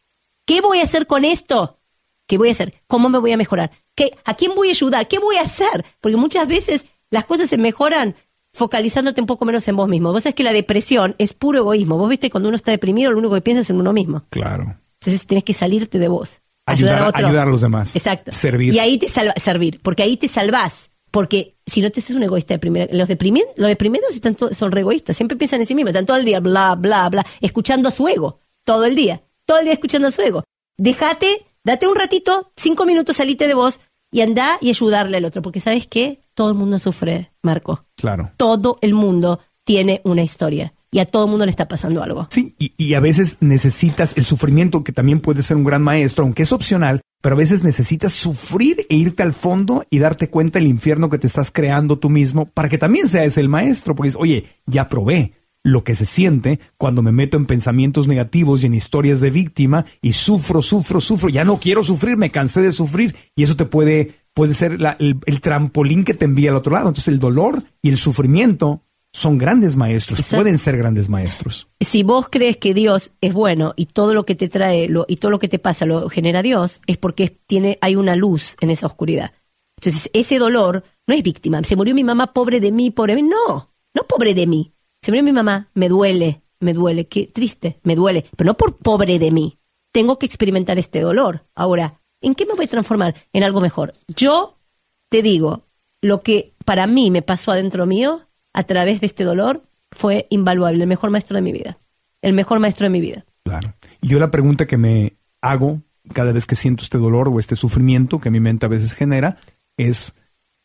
¿Qué voy a hacer con esto? ¿Qué voy a hacer? ¿Cómo me voy a mejorar? ¿Qué, ¿A quién voy a ayudar? ¿Qué voy a hacer? Porque muchas veces las cosas se mejoran focalizándote un poco menos en vos mismo. Vos sabés que la depresión es puro egoísmo. Vos viste cuando uno está deprimido, lo único que piensa es en uno mismo. Claro. Entonces tenés que salirte de vos. Ayudar- a otro. ayudar a los demás. Exacto. Servir. Y ahí te salva, servir, porque ahí te salvás. Porque si no te haces un egoísta de primera, los deprimidos, los deprimidos están son re egoístas, siempre piensan en sí mismos, están todo el día bla, bla, bla, escuchando a su ego, todo el día, todo el día escuchando a su ego. Déjate, date un ratito, cinco minutos, salite de vos y anda y ayudarle al otro, porque sabes qué, todo el mundo sufre, Marco Claro. todo el mundo tiene una historia. y a todo el mundo le está pasando algo. Sí, y, y a veces necesitas el sufrimiento, que también puede ser un gran maestro, aunque es opcional, pero a veces necesitas sufrir e irte al fondo y darte cuenta del infierno que te estás creando tú mismo para que también seas el maestro, porque oye, ya probé lo que se siente cuando me meto en pensamientos negativos y en historias de víctima y sufro, sufro, sufro, ya no quiero sufrir, me cansé de sufrir y eso te puede, puede ser la- el, el trampolín que te envía al otro lado. Entonces el dolor y el sufrimiento son grandes maestros, Exacto. pueden ser grandes maestros. si vos crees que Dios es bueno y todo lo que te trae lo, y todo lo que te pasa lo genera Dios, es porque tiene, hay una luz en esa oscuridad. Entonces, ese dolor no es víctima. Se murió mi mamá, pobre de mí, pobre de mí. No, no pobre de mí. Se murió mi mamá, me duele, me duele, qué triste, me duele, pero no por pobre de mí. Tengo que experimentar este dolor. Ahora, ¿en qué me voy a transformar? En algo mejor. Yo te digo, lo que para mí me pasó adentro mío, a través de este dolor, fue invaluable, el mejor maestro de mi vida. El mejor maestro de mi vida. Claro. Yo la pregunta que me hago cada vez que siento este dolor o este sufrimiento que mi mente a veces genera es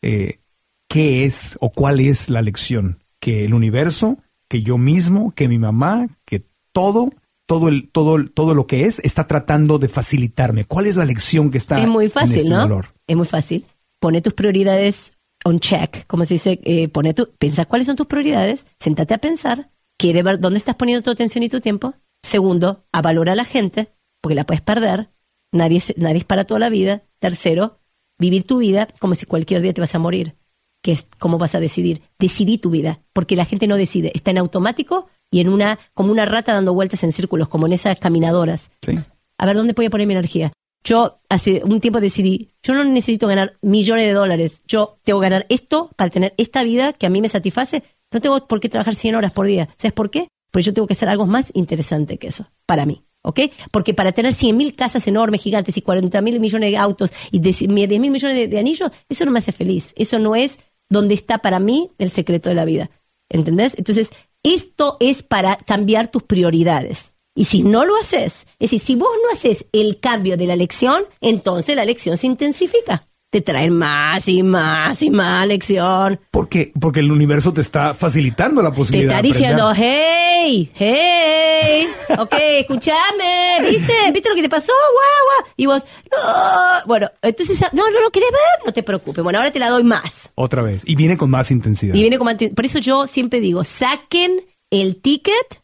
eh, ¿qué es o cuál es la lección? Que el universo, que yo mismo, que mi mamá, que todo, todo el, todo, todo lo que es, está tratando de facilitarme. ¿Cuál es la lección que está es muy en fácil, este ¿no? dolor? Es muy fácil. Pone tus prioridades on check, como se dice, eh, pone tu, piensa cuáles son tus prioridades, sentate a pensar, quiere ver dónde estás poniendo tu atención y tu tiempo. Segundo, a valorar a la gente, porque la puedes perder. Nadie, es- nadie es para toda la vida. Tercero, vivir tu vida como si cualquier día te vas a morir. Que es cómo vas a decidir. Decidí tu vida, porque la gente no decide, está en automático y en una, como una rata dando vueltas en círculos, como en esas caminadoras Sí. a ver dónde voy a poner mi energía. Yo hace un tiempo decidí, yo no necesito ganar millones de dólares, yo tengo que ganar esto para tener esta vida que a mí me satisface. No tengo por qué trabajar 100 horas por día. ¿Sabes por qué? Porque yo tengo que hacer algo más interesante que eso, para mí. ¿Ok? Porque para tener 100 mil casas enormes, gigantes y 40 mil millones de autos y 10 mil millones de, de anillos, eso no me hace feliz. Eso no es donde está para mí el secreto de la vida. ¿Entendés? Entonces, esto es para cambiar tus prioridades. Y si no lo haces, es decir, si vos no haces el cambio de la lección, entonces la lección se intensifica. Te traen más y más y más lección. Porque, porque el universo te está facilitando la Te posibilidad está de aprender. diciendo, hey, hey, ok, escúchame, ¿viste? ¿Viste lo que te pasó? Guau, guau. Y vos, no. Bueno, entonces, no, no lo querés ver, no te preocupes. Bueno, ahora te la doy más. Otra vez. Y viene con más intensidad. Y viene como anti- Por eso yo siempre digo, saquen el ticket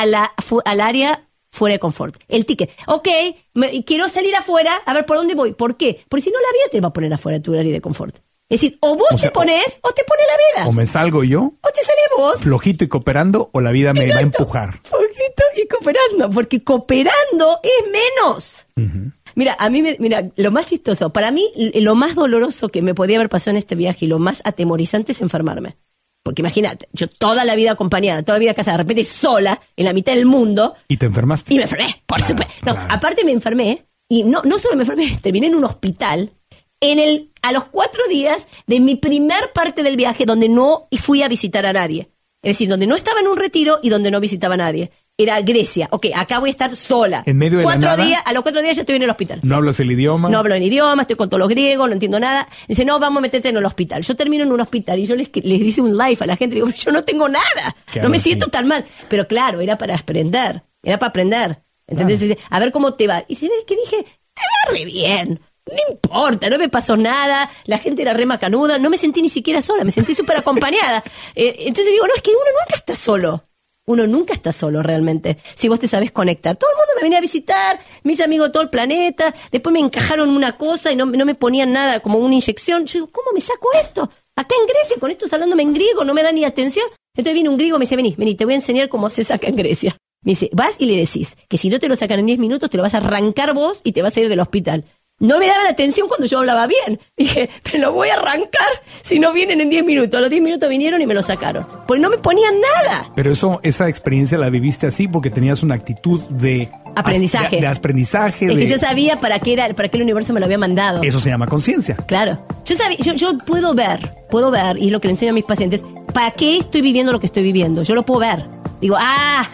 a la, al área fuera de confort. El ticket. Ok, me- quiero salir afuera, a ver por dónde voy. ¿Por qué? Porque si no, la vida te va a poner afuera de tu área de confort. Es decir, o vos O sea, te pones, o, te pone la vida. O me salgo yo, O te sale vos. flojito y cooperando, o la vida me va a empujar. Poquito y cooperando, porque cooperando es menos. Mira, a mí, me, mira, lo más chistoso, para mí, lo más doloroso que me podía haber pasado en este viaje y lo más atemorizante es enfermarme. Porque imagínate, yo toda la vida acompañada, toda la vida casada, de repente sola, en la mitad del mundo, Y te enfermaste. y me enfermé, por Claro, supuesto. No, claro. aparte me enfermé, y no, no solo me enfermé, terminé en un hospital en el, a los cuatro días de mi primer parte del viaje donde no fui a visitar a nadie. Es decir, donde no estaba en un retiro y donde no visitaba a nadie. Era Grecia. Ok, acá voy a estar sola. En medio de la cuatro nada. días, a los cuatro días ya estoy en el hospital. No hablas el idioma. No hablo en idioma, estoy con todos los griegos, no entiendo nada. Dice, no, vamos a meterte en el hospital. Yo termino en un hospital y yo les, les hice un live a la gente. Digo, yo no tengo nada. ¿Qué No me siento tan mal. Pero claro, era para aprender. Era para aprender. ¿Entendés? Dice, a ver cómo te va. Y se ve que dije, te va re bien. No importa, no me pasó nada, la gente era re macanuda, no me sentí ni siquiera sola, me sentí súper acompañada. Eh, entonces digo, no, es que uno nunca está solo. Uno nunca está solo realmente, si vos te sabes conectar. Todo el mundo me venía a visitar, mis amigos de todo el planeta, después me encajaron una cosa y no, no me ponían nada, como una inyección. Yo digo, ¿cómo me saco esto? Acá en Grecia, con esto hablándome en griego, no me da ni atención. Entonces viene un griego y me dice, vení, vení, te voy a enseñar cómo se saca en Grecia. Me dice, vas y le decís que si no te lo sacan en 10 minutos, te lo vas a arrancar vos y te vas a ir del hospital. No me daban atención cuando yo hablaba bien. Dije, me lo voy a arrancar si no vienen en 10 minutos. A los 10 minutos vinieron y me lo sacaron. Porque no me ponían nada. Pero eso, esa experiencia la viviste así porque tenías una actitud de Aprendizaje. De, de aprendizaje. Es de- que yo sabía para qué era, para qué el universo me lo había mandado. Eso se llama conciencia. Claro. Yo, sabía, yo, yo puedo ver, puedo ver, y es lo que le enseño a mis pacientes, para qué estoy viviendo lo que estoy viviendo. Yo lo puedo ver. Digo, ah,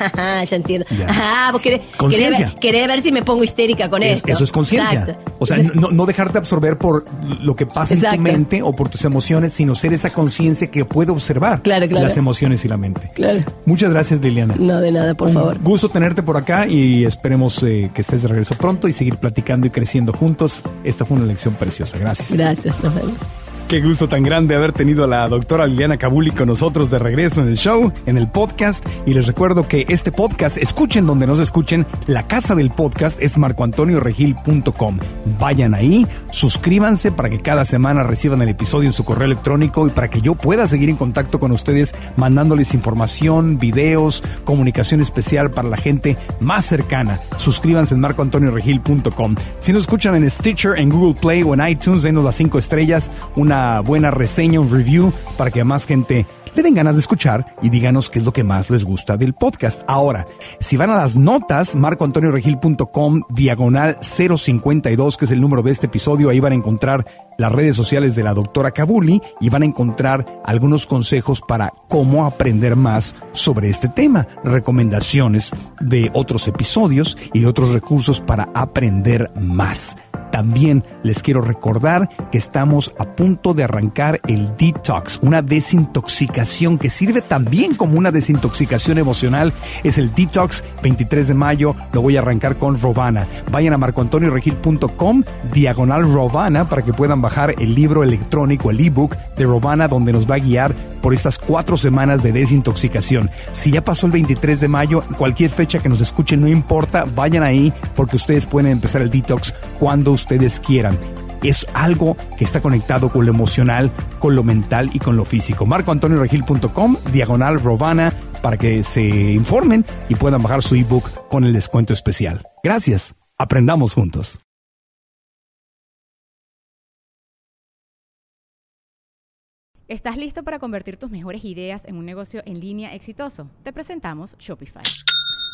ya entiendo. Ya. Ah, vos querés, ver, querés ver si me pongo histérica con Es- esto. eso es conciencia. O sea, no, no dejarte absorber por lo que pasa en tu mente o por tus emociones, sino ser esa conciencia que puede observar Claro, claro. las emociones y la mente. Claro. Muchas gracias, Liliana. No, de nada, por Un favor. gusto tenerte por acá y esperemos eh, que estés de regreso pronto y seguir platicando y creciendo juntos. Esta fue una lección preciosa. Gracias. Gracias, nos vemos. Qué gusto tan grande haber tenido a la doctora Liliana Kabuli con nosotros de regreso en el show, en el podcast. Y les recuerdo que este podcast, escuchen donde nos escuchen, la casa del podcast es marcoantonioregil.com. Vayan ahí, suscríbanse para que cada semana reciban el episodio en su correo electrónico y para que yo pueda seguir en contacto con ustedes mandándoles información, videos, comunicación especial para la gente más cercana. Suscríbanse en marcoantonioregil.com. Si nos escuchan en Stitcher, en Google Play o en iTunes, denos las cinco estrellas, una buena reseña, un review para que más gente le den ganas de escuchar y díganos qué es lo que más les gusta del podcast. Ahora, si van a las notas, marcoantonioregil.com, diagonal 052, que es el número de este episodio, ahí van a encontrar las redes sociales de la doctora Kabuli y van a encontrar algunos consejos para cómo aprender más sobre este tema, recomendaciones de otros episodios y otros recursos para aprender más. También les quiero recordar que estamos a punto de arrancar el detox, una desintoxicación que sirve también como una desintoxicación emocional. Es el detox 23 de mayo, lo voy a arrancar con Rovana. Vayan a marcoantonioregil.com, diagonal Rovana, para que puedan bajar el libro electrónico, el ebook de Rovana, donde nos va a guiar por estas cuatro semanas de desintoxicación. Si ya pasó el 23 de mayo, cualquier fecha que nos escuchen, no importa, vayan ahí porque ustedes pueden empezar el detox cuando ustedes quieran. Es algo que está conectado con lo emocional, con lo mental y con lo físico. MarcoAntonioRegil.com, diagonal Rovana, para que se informen y puedan bajar su ebook con el descuento especial. Gracias. Aprendamos juntos. ¿Estás listo para convertir tus mejores ideas en un negocio en línea exitoso? Te presentamos Shopify.